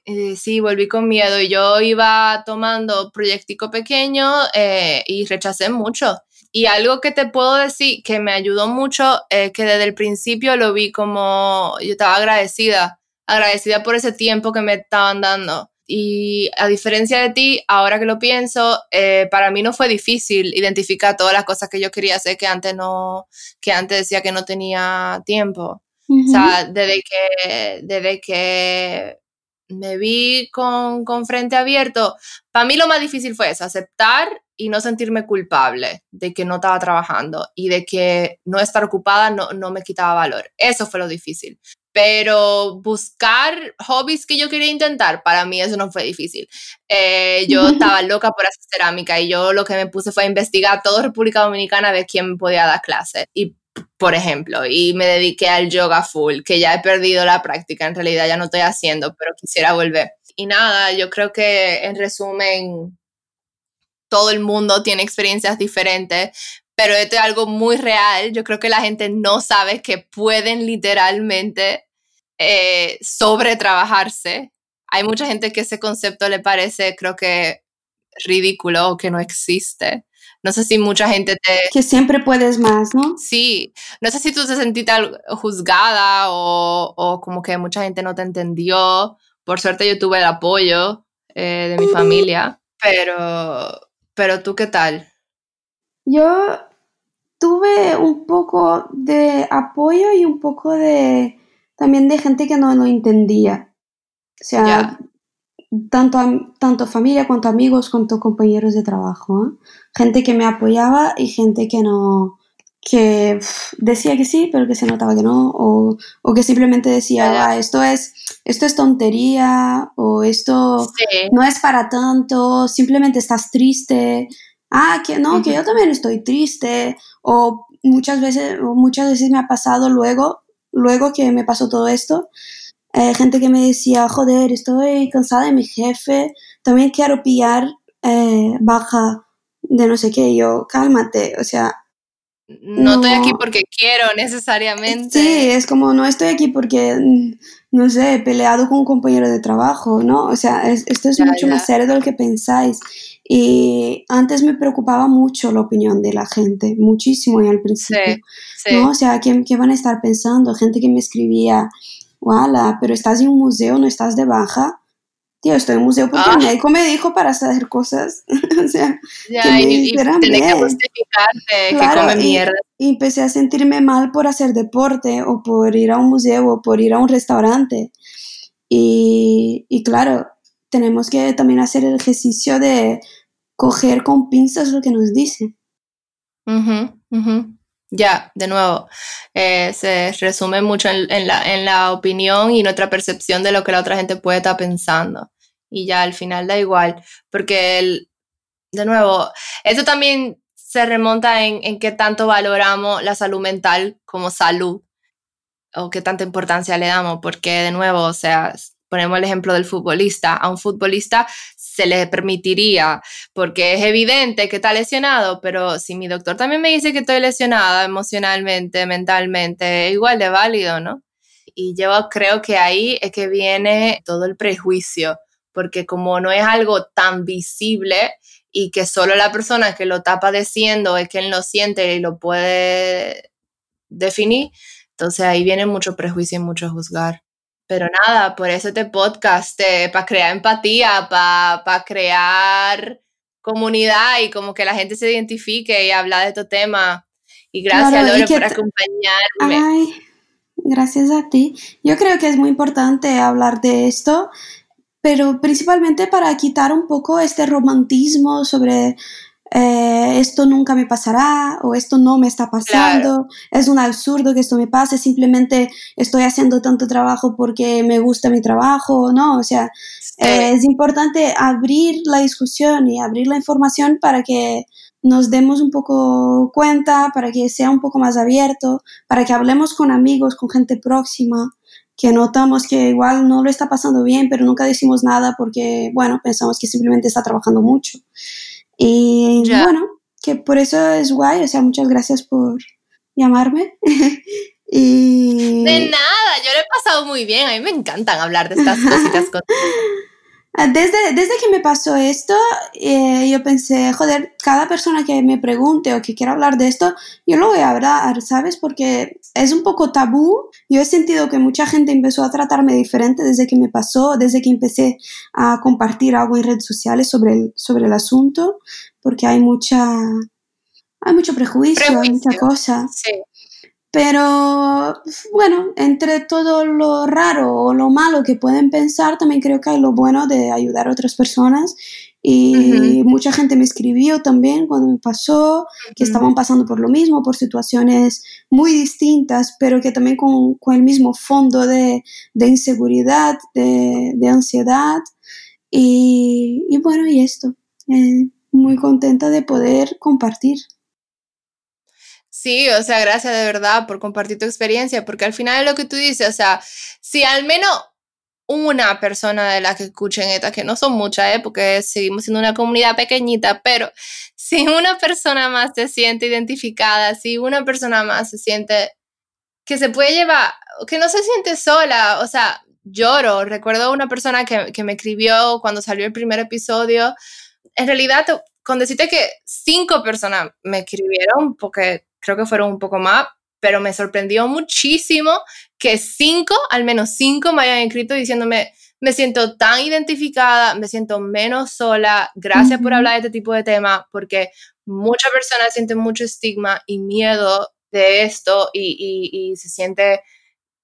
eh, sí, volví con miedo y yo iba tomando proyectico pequeño eh, y rechacé mucho. Y algo que te puedo decir que me ayudó mucho es que desde el principio lo vi como yo estaba agradecida, agradecida por ese tiempo que me estaban dando. Y a diferencia de ti, ahora que lo pienso, eh, para mí no fue difícil identificar todas las cosas que yo quería hacer que antes no, que antes decía que no tenía tiempo. ujú. O sea, desde que, desde que me vi con, con frente abierto, para mí lo más difícil fue eso, aceptar y no sentirme culpable de que no estaba trabajando y de que no estar ocupada no, no me quitaba valor. Eso fue lo difícil. Pero buscar hobbies que yo quería intentar, para mí eso no fue difícil. Eh, yo estaba loca por hacer cerámica y yo lo que me puse fue a investigar toda República Dominicana de quién podía dar clases. Y por ejemplo, y me dediqué al yoga full, que ya he perdido la práctica, en realidad ya no estoy haciendo, pero quisiera volver. Y nada, yo creo que en resumen, todo el mundo tiene experiencias diferentes, pero esto es algo muy real. Yo creo que la gente no sabe que pueden literalmente eh, sobretrabajarse. Hay mucha gente que ese concepto le parece, creo que, ridículo o que no existe. No sé si mucha gente te... Que siempre puedes más, ¿no? Sí, no sé si tú te sentiste juzgada o, o como que mucha gente no te entendió. Por suerte yo tuve el apoyo eh, de mi familia, pero, pero tú qué tal? Yo tuve un poco de apoyo y un poco de también de gente que no lo entendía. O sea, tanto, tanto familia cuanto amigos, cuanto compañeros de trabajo. ¿eh? Gente que me apoyaba y gente que no, que decía que sí, pero que se notaba que no, o, o que simplemente decía, ah, esto es, esto es tontería, o esto no es para tanto, simplemente estás triste, ah, que no, que yo también estoy triste, o muchas veces, muchas veces me ha pasado luego, luego que me pasó todo esto, eh, gente que me decía, joder, estoy cansada de mi jefe, también quiero pillar eh, baja de no sé qué, yo, cálmate, o sea... No, estoy aquí porque quiero necesariamente. Sí, es como no estoy aquí porque, no sé, he peleado con un compañero de trabajo, ¿no? O sea, esto es mucho más serio de lo que pensáis. Y antes me preocupaba mucho la opinión de la gente, muchísimo y al principio. ¿no? O sea, ¿qué, ¿qué, van a estar pensando? Gente que me escribía, ¡Wala! Pero estás en un museo, no estás de baja. Tío, estoy en un museo porque el ah. médico me dijo para hacer cosas. o sea, ya, y, que justificarte que come mierda. Y, empecé a sentirme mal por hacer deporte o por ir a un museo o por ir a un restaurante. Y, y claro, tenemos que también hacer el ejercicio de coger con pinzas lo que nos dicen. Ya, de nuevo, eh, se resume mucho en, la, en la opinión y nuestra percepción de lo que la otra gente puede estar pensando. Y ya al final da igual, porque el, de nuevo, eso también se remonta en, en qué tanto valoramos la salud mental como salud o qué tanta importancia le damos, porque de nuevo, o sea, ponemos el ejemplo del futbolista, a un futbolista se le permitiría, porque es evidente que está lesionado, pero si mi doctor también me dice que estoy lesionada emocionalmente, mentalmente, igual de válido, ¿no? Y yo creo que ahí es que viene todo el prejuicio, porque como no es algo tan visible y que solo la persona que lo está padeciendo es quien lo siente y lo puede definir, entonces ahí viene mucho prejuicio y mucho juzgar. Pero nada, por eso este podcast, eh, para crear empatía, para crear comunidad y como que la gente se identifique y habla de este tema. Y gracias, Lore, por acompañarme. Ay, gracias a ti. Yo creo que es muy importante hablar de esto, pero principalmente para quitar un poco este romantismo sobre eh, esto nunca me pasará o esto no me está pasando, es un absurdo que esto me pase, simplemente estoy haciendo tanto trabajo porque me gusta mi trabajo, ¿no? O sea, eh, es importante abrir la discusión y abrir la información para que nos demos un poco cuenta, para que sea un poco más abierto, para que hablemos con amigos, con gente próxima, que notamos que igual no lo está pasando bien, pero nunca decimos nada porque, bueno, pensamos que simplemente está trabajando mucho. Y bueno, que por eso es guay, o sea, muchas gracias por llamarme. y... De nada, yo lo he pasado muy bien, a mí me encantan hablar de estas cositas ah, Desde, desde que me pasó esto, eh, yo pensé, joder, cada persona que me pregunte o que quiera hablar de esto, yo lo voy a hablar, ¿sabes? Porque es un poco tabú. Yo he sentido que mucha gente empezó a tratarme diferente desde que me pasó, desde que empecé a compartir algo en redes sociales sobre el, sobre el asunto, porque hay mucha, hay mucho prejuicio, hay mucha cosa. Pero bueno, entre todo lo raro o lo malo que pueden pensar, también creo que hay lo bueno de ayudar a otras personas Y mucha gente me escribió también cuando me pasó, que estaban pasando por lo mismo, por situaciones muy distintas, pero que también con, con el mismo fondo de, de inseguridad, de, de ansiedad. Y, y, bueno, y esto. Eh, muy contenta de poder compartir. Sí, o sea, gracias de verdad por compartir tu experiencia, porque al final es lo que tú dices, o sea, si al menos una persona de la que escuchen esta, que no son muchas, ¿eh? porque seguimos siendo una comunidad pequeñita, pero si una persona más se siente identificada, si una persona más se siente que se puede llevar, que no se siente sola, o sea, lloro. Recuerdo una persona que, que me escribió cuando salió el primer episodio. En realidad, con decirte que cinco personas me escribieron, porque creo que fueron un poco más, pero me sorprendió muchísimo que cinco, al menos cinco, me hayan escrito diciéndome, me siento tan identificada, me siento menos sola, gracias por hablar de este tipo de temas, porque muchas personas sienten mucho estigma y miedo de esto y, y, se siente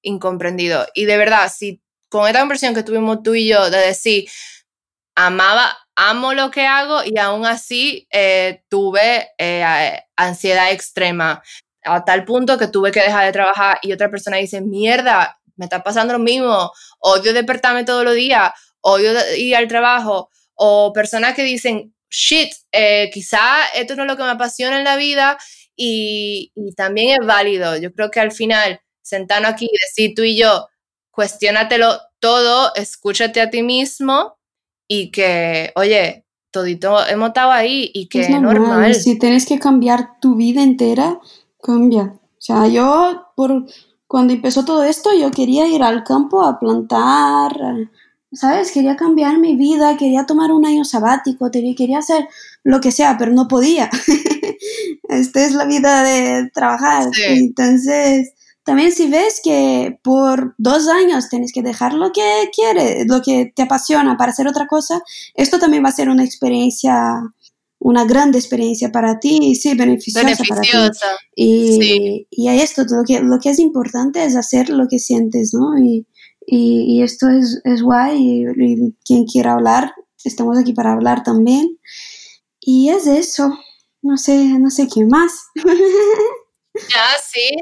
incomprendido. Y de verdad, si con esta conversación que tuvimos tú y yo de decir, amaba, amo lo que hago y aún así eh, tuve eh, ansiedad extrema, a tal punto que tuve que dejar de trabajar y otra persona dice, mierda, me está pasando lo mismo, odio despertarme todos los días, odio ir al trabajo, o personas que dicen, shit, eh, quizá esto no es lo que me apasiona en la vida y, también es válido. Yo creo que al final, sentarnos aquí y decir tú y yo, cuestionatelo todo, escúchate a ti mismo y que, oye, todito hemos estado ahí y que es normal. Si tienes que cambiar tu vida entera, cambia. O sea, yo, por, cuando empezó todo esto, yo quería ir al campo a plantar, ¿sabes? Quería cambiar mi vida, quería tomar un año sabático, quería hacer lo que sea, pero no podía. Esta es la vida de trabajar. Entonces, también si ves que por dos años tienes que dejar lo que quieres, lo que te apasiona para hacer otra cosa, esto también va a ser una experiencia una gran experiencia para ti y sí, beneficiosa, para ti. Y, y a esto, lo que, lo que es importante es hacer lo que sientes, ¿no? Y, y, esto es, es guay y, quien quiera hablar, estamos aquí para hablar también. Y es eso, no sé, no sé qué más. Ya, sí,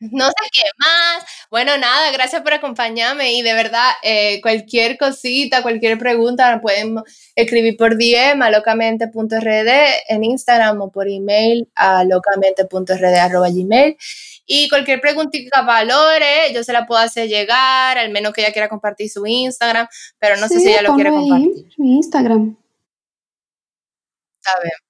no sé qué más. Bueno, nada, gracias por acompañarme y de verdad, eh, cualquier cosita, cualquier pregunta, pueden escribir por DM a locamente.rd en Instagram o por email a locamente.rd.gmail. Y cualquier preguntita valore, yo se la puedo hacer llegar, al menos que ella quiera compartir su Instagram, pero no sé si ella lo quiere compartir. Mi Instagram. Está bien.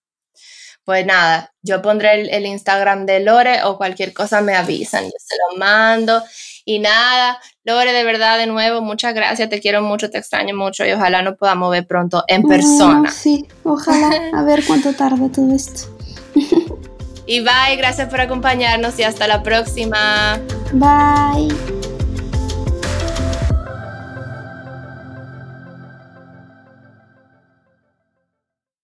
Pues nada, yo pondré el, Instagram de Lore o cualquier cosa me avisan, yo se lo mando. Y nada, Lore, de verdad, de nuevo, muchas gracias, te quiero mucho, te extraño mucho y ojalá nos podamos ver pronto en persona. sí, ojalá, a ver cuánto tarda todo esto. y bye, gracias por acompañarnos y hasta la próxima. Bye.